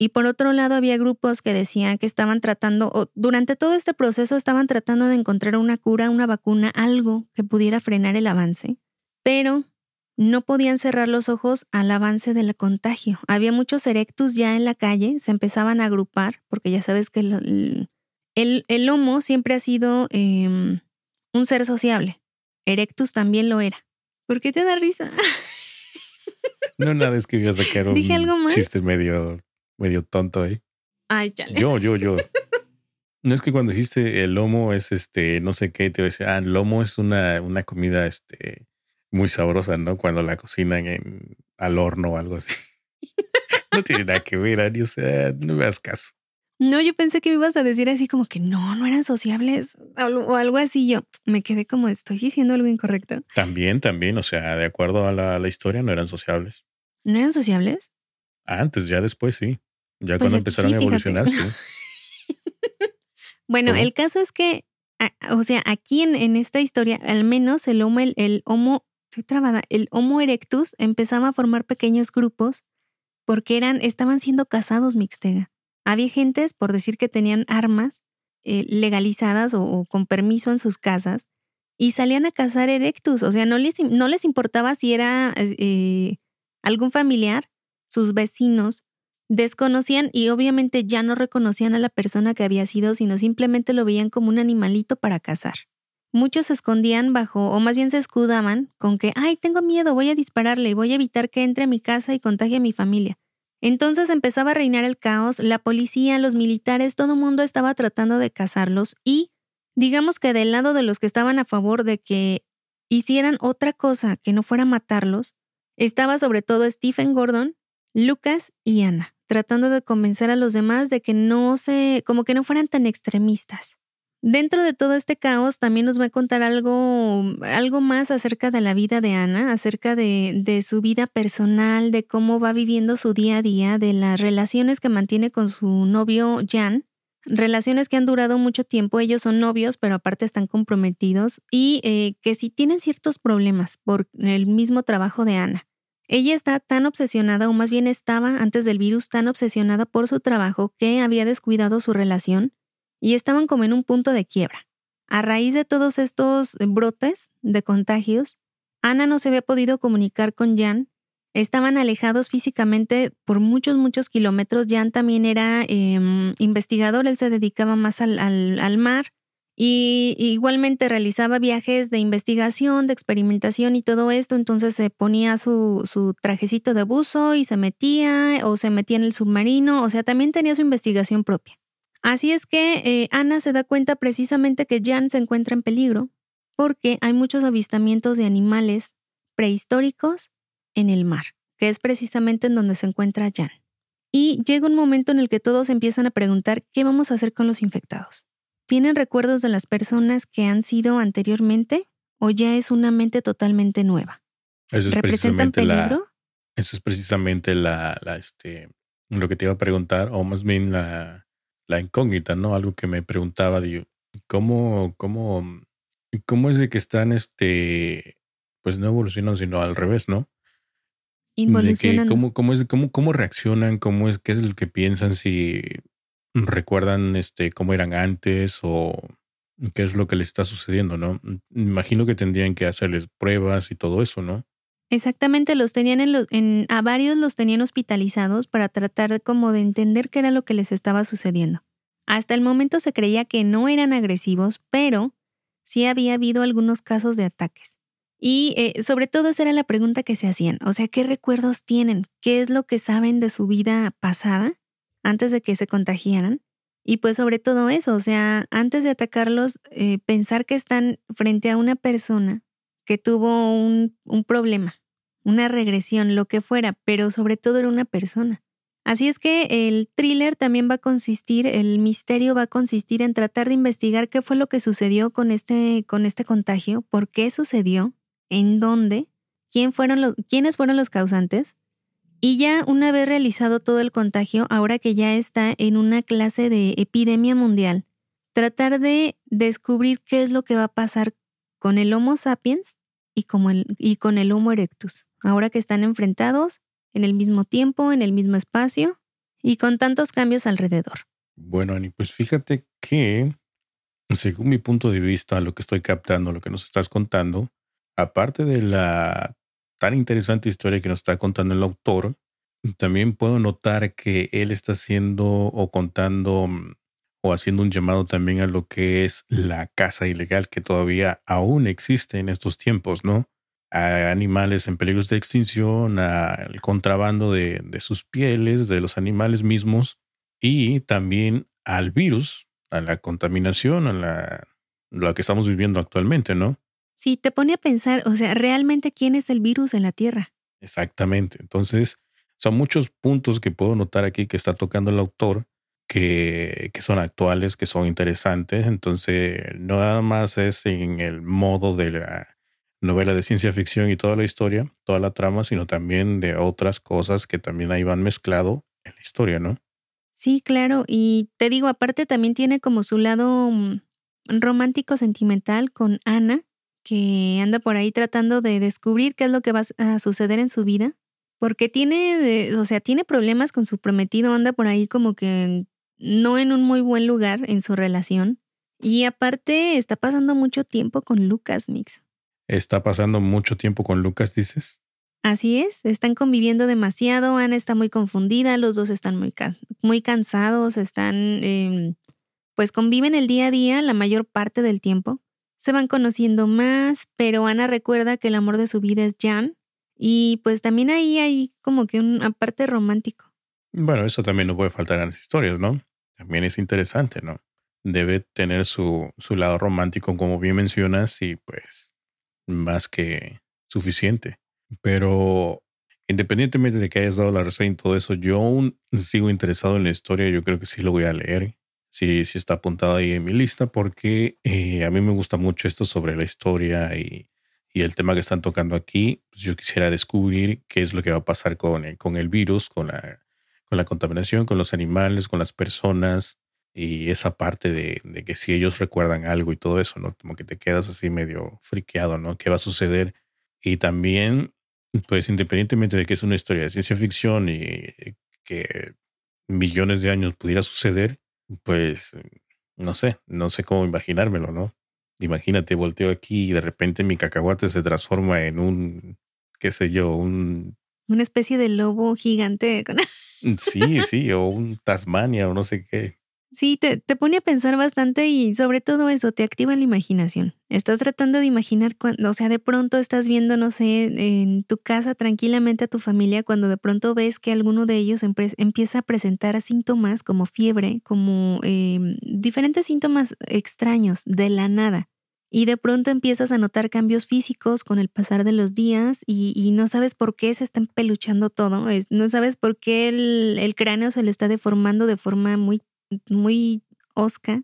Y por otro lado, había grupos que decían que estaban tratando, o durante todo este proceso estaban tratando de encontrar una cura, una vacuna, algo que pudiera frenar el avance, pero no podían cerrar los ojos al avance del contagio. Había muchos erectus ya en la calle, se empezaban a agrupar, porque ya sabes que el, el, homo siempre ha sido em, un ser sociable. Erectus también lo era. ¿Por qué te da risa? No, nada, es que a sacar un ¿Dije algo más? chiste medio medio tonto ahí. Ay, chale. Yo, yo, yo. No es que cuando dijiste el lomo es este, no sé qué, te decir, ah, el lomo es una, una comida este muy sabrosa, ¿no? Cuando la cocinan en, al horno o algo así. no tiene nada que ver, Ani, o sea, no me das caso. No, yo pensé que me ibas a decir así como que no, no eran sociables o algo así. Yo me quedé como, estoy diciendo algo incorrecto. También, también, o sea, de acuerdo a la, la historia, no eran sociables. ¿No eran sociables? Antes, ya después sí. Ya pues cuando empezaron a evolucionar, sí. bueno, el caso es que, o sea, aquí en, esta historia, al menos el homo, el, homo, estoy trabada, el homo erectus empezaba a formar pequeños grupos porque eran, estaban siendo casados mixtega. Había gentes, por decir que tenían armas eh, legalizadas o, con permiso en sus casas, y salían a cazar erectus. O sea, no les, no les importaba si era eh, algún familiar, sus vecinos, Desconocían y obviamente ya no reconocían a la persona que había sido, sino simplemente lo veían como un animalito para cazar. Muchos se escondían bajo, o más bien se escudaban, con que, ay, tengo miedo, voy a dispararle y voy a evitar que entre a mi casa y contagie a mi familia. Entonces empezaba a reinar el caos, la policía, los militares, todo el mundo estaba tratando de cazarlos y, digamos que del lado de los que estaban a favor de que hicieran otra cosa que no fuera matarlos, estaba sobre todo Stephen Gordon, Lucas y Ana tratando de convencer a los demás de que no se, como que no fueran tan extremistas. Dentro de todo este caos también nos va a contar algo, algo más acerca de la vida de Ana, acerca de, su vida personal, de cómo va viviendo su día a día, de las relaciones que mantiene con su novio Jan, relaciones que han durado mucho tiempo, ellos son novios, pero aparte están comprometidos y eh, que sí tienen ciertos problemas por el mismo trabajo de Ana. Ella está tan obsesionada, o más bien estaba antes del virus tan obsesionada por su trabajo que había descuidado su relación y estaban como en un punto de quiebra. A raíz de todos estos brotes de contagios, Ana no se había podido comunicar con Jan. Estaban alejados físicamente por muchos, muchos kilómetros. Jan también era em, investigador, él se dedicaba más al, al mar y igualmente realizaba viajes de investigación, de experimentación y todo esto, entonces se ponía su, su, trajecito de buzo y se metía o se metía en el submarino, o sea, también tenía su investigación propia. Así es que eh, Ana se da cuenta precisamente que Jan se encuentra en peligro porque hay muchos avistamientos de animales prehistóricos en el mar, que es precisamente en donde se encuentra Jan. Y llega un momento en el que todos empiezan a preguntar qué vamos a hacer con los infectados. ¿Tienen recuerdos de las personas que han sido anteriormente o ya es una mente totalmente nueva? Eso es ¿Representan peligro? eso es precisamente la, este, lo que te iba a preguntar, o más bien la, la incógnita, ¿no? Algo que me preguntaba, digo, ¿cómo, cómo, cómo es de que están, este, pues no evolucionan, sino al revés, ¿no? Involucionan. cómo, cómo, es, cómo, cómo reaccionan, cómo es, qué es lo que piensan, si recuerdan, este, cómo eran antes o qué es lo que les está sucediendo, ¿no? Imagino que tendrían que hacerles pruebas y todo eso, ¿no? Exactamente, los tenían en, en, a varios los tenían hospitalizados para tratar como de entender qué era lo que les estaba sucediendo. Hasta el momento se creía que no eran agresivos, pero sí había habido algunos casos de ataques. Y eh, sobre todo esa era la pregunta que se hacían, o sea, ¿qué recuerdos tienen? ¿Qué es lo que saben de su vida pasada antes de que se contagiaran? Y pues sobre todo eso, o sea, antes de atacarlos, eh, pensar que están frente a una persona que tuvo un, un problema, una regresión, lo que fuera, pero sobre todo era una persona. Así es que el thriller también va a consistir, el misterio va a consistir en tratar de investigar qué fue lo que sucedió con este, con este contagio, por qué sucedió, en dónde, quién fueron los, quiénes fueron los causantes. Y ya una vez realizado todo el contagio, ahora que ya está en una clase de epidemia mundial, tratar de descubrir qué es lo que va a pasar con el Homo sapiens y, con el Homo erectus ahora que están enfrentados en el mismo tiempo, en el mismo espacio y con tantos cambios alrededor. Bueno, Ani, pues fíjate que, según mi punto de vista, lo que estoy captando, lo que nos estás contando, aparte de la tan interesante historia que nos está contando el autor, también puedo notar que él está haciendo o contando mm, o haciendo un llamado también a lo que es la caza ilegal que todavía aún existe en estos tiempos, ¿no? a animales en peligros de extinción, al contrabando de, sus pieles, de los animales mismos y también al virus, a la contaminación, a la, que estamos viviendo actualmente, ¿no? Sí, te pone a pensar, o sea, realmente quién es el virus en la Tierra. Exactamente. Entonces, son muchos puntos que puedo notar aquí que está tocando el autor que, que son actuales, que son interesantes. Entonces, no nada más es en el modo de la novela de ciencia ficción y toda la historia, toda la trama, sino también de otras cosas que también ahí van mezclado en la historia, ¿no? Sí, claro. Y te digo, aparte también tiene como su lado mm, romántico sentimental con Ana, que anda por ahí tratando de descubrir qué es lo que va a suceder en su vida, porque tiene, o sea, tiene problemas con su prometido, anda por ahí como que no en un muy buen lugar en su relación. Y aparte está pasando mucho tiempo con Lucas Mix está pasando mucho tiempo con Lucas, dices. Así es, están conviviendo demasiado, Ana está muy confundida, los dos están muy, muy cansados, están, em, pues conviven el día a día la mayor parte del tiempo, se van conociendo más, pero Ana recuerda que el amor de su vida es Jan y pues también ahí hay como que una parte romántico. Bueno, eso también no puede faltar en las historias, ¿no? También es interesante, ¿no? Debe tener su, su lado romántico, como bien mencionas, y pues más que suficiente. Pero independientemente de que hayas dado la reseña y todo eso, yo aún sigo interesado en la historia. Yo creo que sí lo voy a leer. Sí, sí está apuntado ahí en mi lista porque eh, a mí me gusta mucho esto sobre la historia y, el tema que están tocando aquí. Pues yo quisiera descubrir qué es lo que va a pasar con, el, virus, con la, con la contaminación, con los animales, con las personas y esa parte de, de, que si ellos recuerdan algo y todo eso, ¿no? Como que te quedas así medio friqueado, ¿no? ¿Qué va a suceder? Y también, pues independientemente de que es una historia de ciencia ficción y que millones de años pudiera suceder, pues no sé, no sé cómo imaginármelo, ¿no? Imagínate, volteo aquí y de repente mi cacahuate se transforma en un, qué sé yo, un... Una especie de lobo gigante. Sí, sí, o un Tasmania o no sé qué Sí, te, te, pone a pensar bastante y sobre todo eso, te activa la imaginación. Estás tratando de imaginar cuando, o sea, de pronto estás viendo, no sé, en tu casa tranquilamente a tu familia cuando de pronto ves que alguno de ellos empieza a presentar síntomas como fiebre, como em, diferentes síntomas extraños de la nada. Y de pronto empiezas a notar cambios físicos con el pasar de los días y, no sabes por qué se está peluchando todo, no sabes por qué el, el cráneo se le está deformando de forma muy muy osca,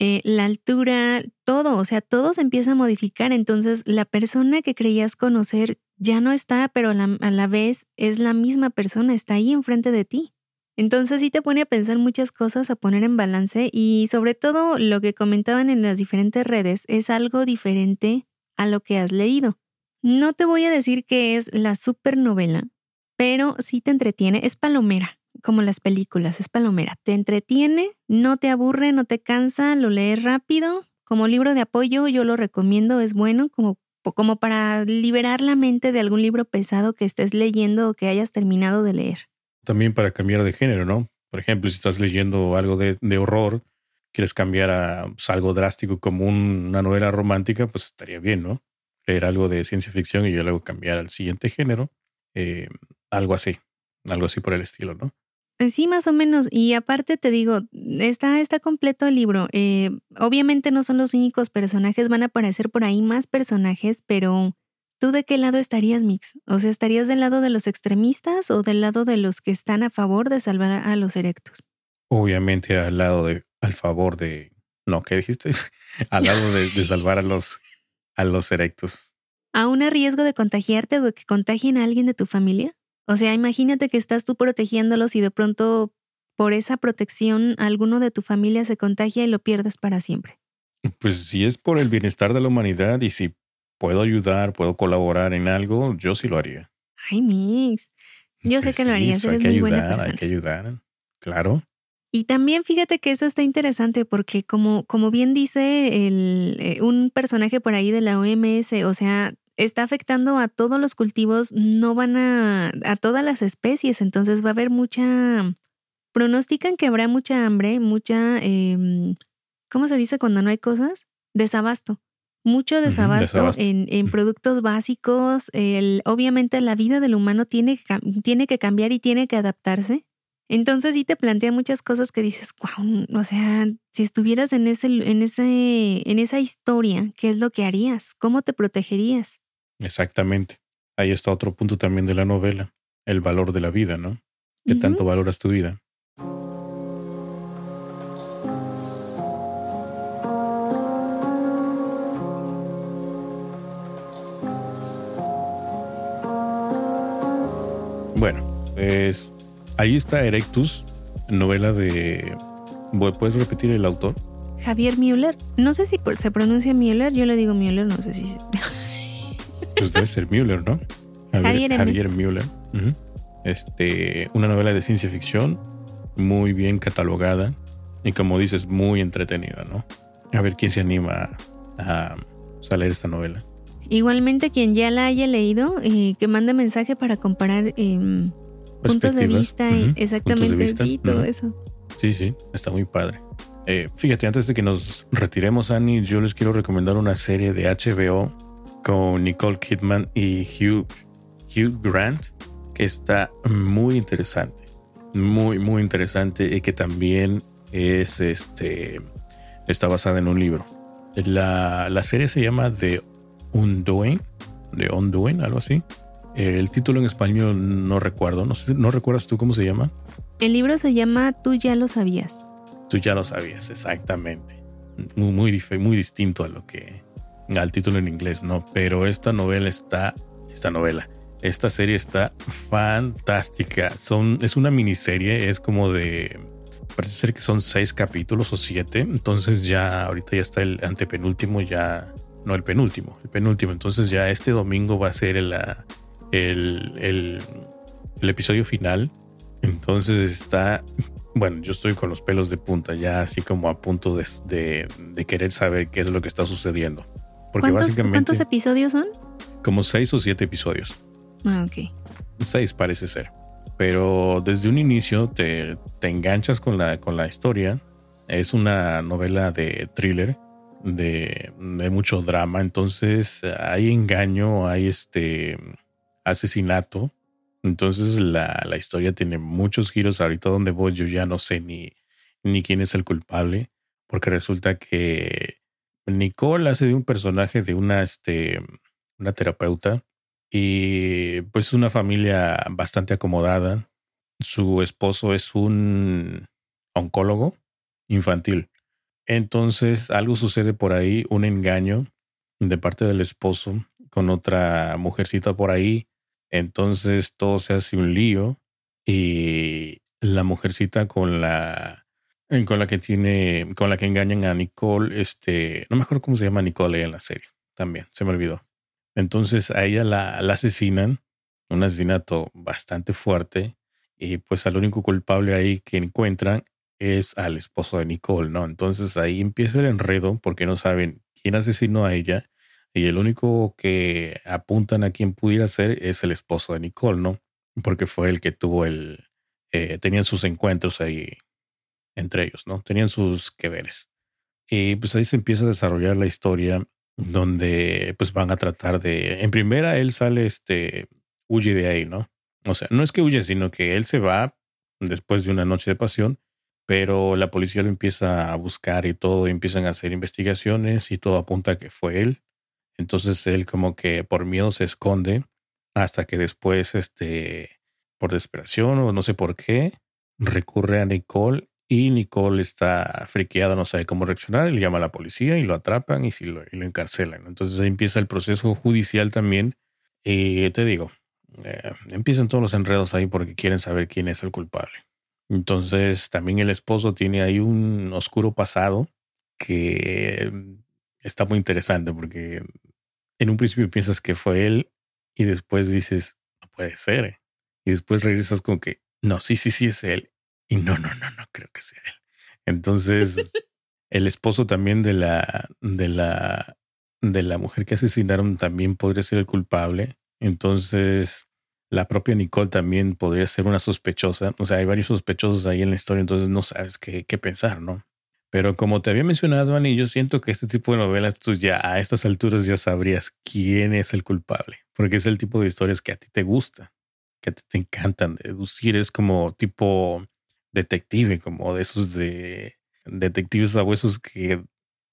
eh, la altura, todo, o sea, todo se empieza a modificar. Entonces, la persona que creías conocer ya no está, pero a la, vez es la misma persona, está ahí enfrente de ti. Entonces sí te pone a pensar muchas cosas, a poner en balance y sobre todo lo que comentaban en las diferentes redes es algo diferente a lo que has leído. No te voy a decir que es la supernovela, pero sí te entretiene, es palomera como las películas, es palomera. Te entretiene, no te aburre, no te cansa, lo lees rápido. Como libro de apoyo yo lo recomiendo, es bueno como, como para liberar la mente de algún libro pesado que estés leyendo o que hayas terminado de leer. También para cambiar de género, ¿no? Por ejemplo, si estás leyendo algo de, horror, quieres cambiar a pues, algo drástico como una novela romántica, pues estaría bien, ¿no? Leer algo de ciencia ficción y yo luego cambiar al siguiente género, eh, algo así, algo así por el estilo, ¿no? Eh, sí, más o menos. Y aparte te digo, está, está completo el libro. Eh, obviamente no son los únicos personajes, van a aparecer por ahí más personajes, pero ¿tú de qué lado estarías, Mix? O sea, ¿estarías del lado de los extremistas o del lado de los que están a favor de salvar a los erectos? Obviamente al lado de, al favor de, no, ¿qué dijiste? al lado de, de salvar a los, a los erectos. ¿Aún a riesgo de contagiarte o de que contagien a alguien de tu familia? O sea, imagínate que estás tú protegiéndolos y de pronto por esa protección alguno de tu familia se contagia y lo pierdes para siempre. Pues si es por el bienestar de la humanidad y si puedo ayudar, puedo colaborar en algo, yo sí lo haría. Ay, Mix. Yo sé pues que lo harías, pues eres muy buena persona. Hay que ayudar, claro. Y también fíjate que eso está interesante porque como, como bien dice el, eh, un personaje por ahí de la OMS, o sea, está afectando a todos los cultivos, no van a, a todas las especies, entonces va a haber mucha, pronostican que habrá mucha hambre, mucha, eh, ¿cómo se dice cuando no hay cosas? Desabasto. Mucho desabasto, En, en, productos básicos. El, obviamente la vida del humano tiene, tiene que cambiar y tiene que adaptarse. Entonces sí te plantea muchas cosas que dices, wow, o sea, si estuvieras en ese, en ese, en esa historia, ¿qué es lo que harías? ¿Cómo te protegerías? Exactamente. Ahí está otro punto también de la novela, el valor de la vida, ¿no? ¿Qué tanto valoras tu vida? Bueno, pues ahí está Erectus, novela de... ¿Puedes repetir el autor? Javier Müller. No sé si se pronuncia Müller, yo le digo Müller, no sé si... Pues debe ser Müller, ¿no? Javier, Müller. Este, una novela de ciencia ficción muy bien catalogada y como dices, muy entretenida, ¿no? A ver quién se anima a, leer esta novela. Igualmente, quien ya la haya leído, eh, que mande mensaje para comparar em, puntos de vista exactamente sí, todo eso. Sí, sí, está muy padre. Eh, fíjate, antes de que nos retiremos, Annie, yo les quiero recomendar una serie de HBO con Nicole Kidman y Hugh, Hugh Grant, que está muy interesante. Muy, muy interesante y que también es este. Está basada en un libro. La, la serie se llama The Undoing, The Undoing, algo así. El título en español no recuerdo, no, sé, ¿no recuerdas tú cómo se llama? El libro se llama Tú ya lo sabías. Tú ya lo sabías, exactamente. Muy, muy, muy distinto a lo que, al título en inglés, no, pero esta novela está, esta novela, esta serie está fantástica. Son, es una miniserie, es como de, parece ser que son seis capítulos o siete, entonces ya ahorita ya está el antepenúltimo, ya, no el penúltimo, el penúltimo, entonces ya este domingo va a ser el, el, el, episodio final, entonces está bueno, yo estoy con los pelos de punta, ya así como a punto de, de, querer saber qué es lo que está sucediendo. Porque ¿Cuántos, básicamente. ¿Cuántos episodios son? Como seis o siete episodios. Ah, ok. Seis parece ser. Pero desde un inicio te, te enganchas con la, con la historia Es una novela de thriller, de, de mucho drama, entonces hay engaño, hay este asesinato. Entonces la, la, historia tiene muchos giros. Ahorita donde voy yo ya no sé ni, ni quién es el culpable, porque resulta que Nicole hace de un personaje de una, este, una terapeuta y pues es una familia bastante acomodada. Su esposo es un oncólogo infantil. Entonces algo sucede por ahí, un engaño de parte del esposo con otra mujercita por ahí. Entonces todo se hace un lío y la mujercita con la con la que tiene, con la que engañan a Nicole, este, no me acuerdo cómo se llama Nicole en la serie, también, se me olvidó. Entonces a ella la, la asesinan, un asesinato bastante fuerte, y pues al único culpable ahí que encuentran es al esposo de Nicole, ¿no? Entonces ahí empieza el enredo porque no saben quién asesinó a ella y el único que apuntan a quién pudiera ser es el esposo de Nicole, ¿no? Porque fue el que tuvo el, eh, tenían sus encuentros ahí entre ellos, ¿no? Tenían sus que veres. Y pues ahí se empieza a desarrollar la historia donde pues van a tratar de, en primera él sale, este, huye de ahí, ¿no? O sea, no es que huye, sino que él se va después de una noche de pasión, pero la policía lo empieza a buscar y todo, y empiezan a hacer investigaciones y todo apunta a que fue él. Entonces él como que por miedo se esconde hasta que después, este, por desesperación o no sé por qué, recurre a Nicole y Nicole está friqueada, no sabe cómo reaccionar, le llama a la policía y lo atrapan y, lo, encarcelan. Entonces ahí empieza el proceso judicial también. Y te digo, eh, empiezan todos los enredos ahí porque quieren saber quién es el culpable. Entonces también el esposo tiene ahí un oscuro pasado que está muy interesante porque en un principio piensas que fue él y después dices, no puede ser. Y después regresas con que, no, sí, sí, sí es él. Y no, no, no, no creo que sea él. Entonces, el esposo también de la, de la, de la mujer que asesinaron también podría ser el culpable. Entonces, la propia Nicole también podría ser una sospechosa. O sea, hay varios sospechosos ahí en la historia, entonces no sabes qué, qué pensar, ¿no? Pero como te había mencionado, Ani, yo siento que este tipo de novelas, tú ya a estas alturas ya sabrías quién es el culpable, porque es el tipo de historias que a ti te gusta, que a ti te encantan deducir. Es como tipo detective, como de esos de detectives huesos que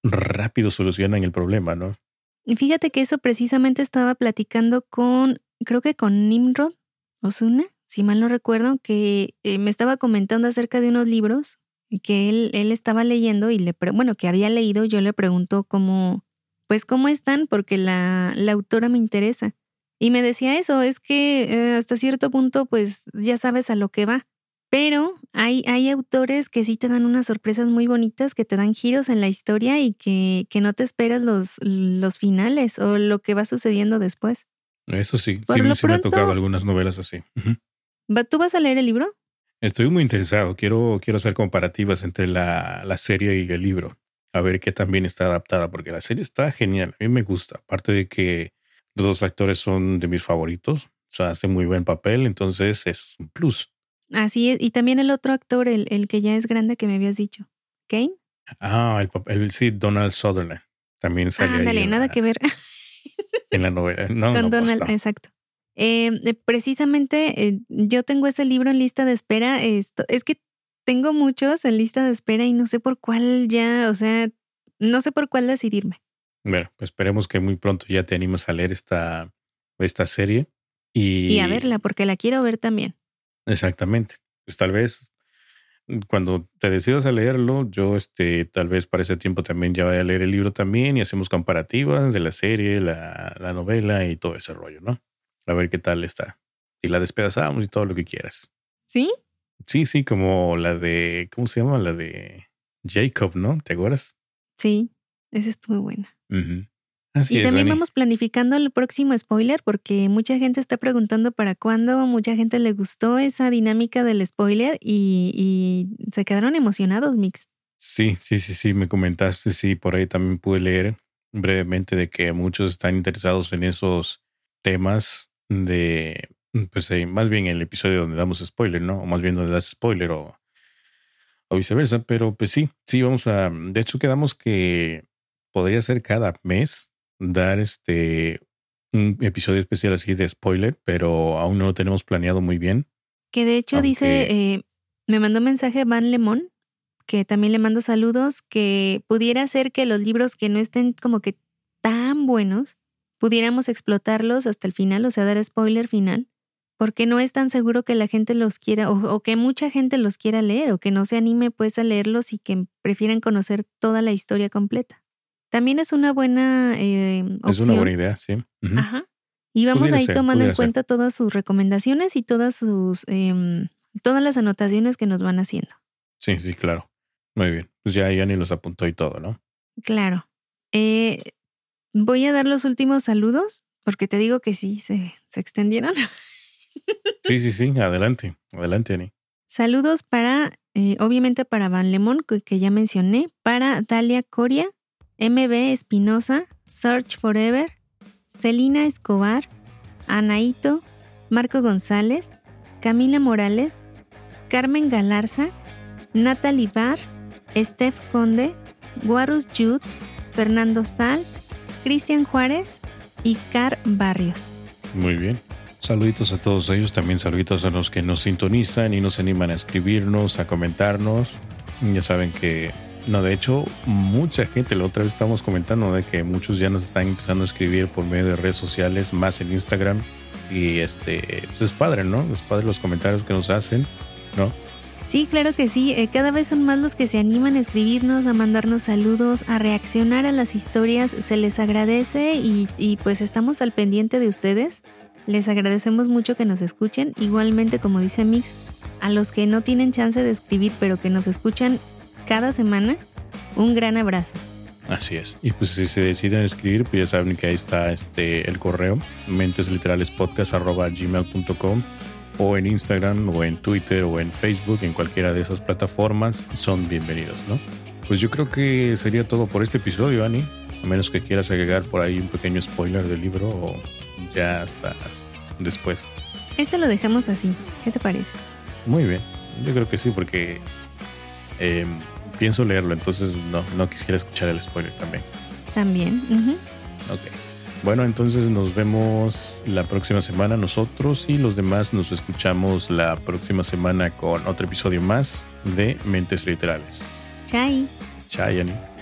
rápido solucionan el problema, ¿no? Y fíjate que eso precisamente estaba platicando con, creo que con Nimrod Osuna, si mal no recuerdo, que eh, me estaba comentando acerca de unos libros que él, él estaba leyendo y le, bueno, que había leído, yo le pregunto cómo, pues cómo están, porque la, la autora me interesa. Y me decía eso, es que eh, hasta cierto punto, pues ya sabes a lo que va. Pero hay, hay autores que sí te dan unas sorpresas muy bonitas, que te dan giros en la historia y que, que no te esperas los, los finales o lo que va sucediendo después. Eso sí, sí, me ha tocado algunas novelas así. ¿Tú vas a leer el libro? Estoy muy interesado. Quiero, quiero hacer comparativas entre la, la serie y el libro. A ver qué también está adaptada, porque la serie está genial. A mí me gusta. Aparte de que los dos actores son de mis favoritos. O sea, hacen muy buen papel. Entonces es un plus. Así es. Y también el otro actor, el, el que ya es grande que me habías dicho. ¿Kane? Ah, el, el sí, Donald Sutherland. También sale Ándale, nada que ver. En la novela. No, Con pues Donald, exacto. Em, eh, precisamente eh, yo tengo ese libro en lista de espera. Esto, es que tengo muchos en lista de espera y no sé por cuál ya, o sea, no sé por cuál decidirme. Bueno, pues esperemos que muy pronto ya te animes a leer esta, esta serie. Y, y a verla, porque la quiero ver también. Exactamente. Pues tal vez mm, cuando te decidas a leerlo, yo este, tal vez para ese tiempo también ya vaya a leer el libro también y hacemos comparativas de la serie, la, la novela y todo ese rollo, ¿no? A ver qué tal está. Y la despedazamos y todo lo que quieras. ¿Sí? Sí, sí, como la de, ¿cómo se llama? La de Jacob, ¿no? ¿Te acuerdas? Sí, esa estuvo buena y también vamos planificando el próximo spoiler porque mucha gente está preguntando para cuándo, mucha gente le gustó esa dinámica del spoiler y, se quedaron emocionados, Mix. Sí, sí, sí, sí, me comentaste, sí, por ahí también pude leer brevemente de que muchos están interesados en esos temas de, pues eh, más bien el episodio donde damos spoiler, ¿no? O más bien donde das spoiler o, o viceversa, pero pues sí, sí, vamos a, de hecho quedamos que podría ser cada mes dar este un episodio especial así de spoiler, pero aún no lo tenemos planeado muy bien. Que de hecho dice, eh, me mandó un mensaje Van Lemón, que también le mando saludos, que pudiera ser que los libros que no estén como que tan buenos, pudiéramos explotarlos hasta el final, o sea, dar spoiler final, porque no es tan seguro que la gente los quiera o, que mucha gente los quiera leer o que no se anime pues a leerlos y que prefieran conocer toda la historia completa. También es una buena eh, opción. Es una buena idea, sí. Ajá. Y vamos ahí tomando en cuenta todas sus recomendaciones y todas sus em, todas las anotaciones que nos van haciendo. Sí, sí, claro. Muy bien. Pues ya ni los apuntó y todo, ¿no? Claro. Eh, voy a dar los últimos saludos porque te digo que sí, se, se extendieron. Sí, sí, sí, adelante, adelante, Ani. Saludos para, eh, obviamente para Van Lemon, que, ya mencioné, para Dalia Coria, MB Espinosa, Search Forever, Celina Escobar, Anaito, Marco González, Camila Morales, Carmen Galarza, Natalie Bar, Steph Conde, Guarus Jude, Fernando Sal, Cristian Juárez y Car Barrios. Muy bien. Saluditos a todos ellos, también saluditos a los que nos sintonizan y nos animan a escribirnos, a comentarnos. Ya saben que, no, de hecho, mucha gente, la otra vez estamos comentando de que muchos ya nos están empezando a escribir por medio de redes sociales, más en Instagram. Y este, pues es padre, ¿no? Es padre los comentarios que nos hacen, ¿no? Sí, claro que sí. Eh, cada vez son más los que se animan a escribirnos, a mandarnos saludos, a reaccionar a las historias. Se les agradece y, y pues estamos al pendiente de ustedes. Les agradecemos mucho que nos escuchen. Igualmente, como dice Mix, a los que no tienen chance de escribir, pero que nos escuchan cada semana, un gran abrazo. Así es. Y pues si se deciden escribir, pues ya saben que ahí está este el correo, mentesliteralespodcast.gmail.com o en Instagram o en Twitter o en Facebook, en cualquiera de esas plataformas, son bienvenidos, ¿no? Pues yo creo que sería todo por este episodio, Ani. A menos que quieras agregar por ahí un pequeño spoiler del libro o ya hasta después. Este lo dejamos así. ¿Qué te parece? Muy bien. Yo creo que sí, porque em, pienso leerlo, entonces no, no quisiera escuchar el spoiler también. También. Ok. Bueno, entonces nos vemos la próxima semana nosotros y los demás nos escuchamos la próxima semana con otro episodio más de Mentes Literales. Chai. Chai, Annie.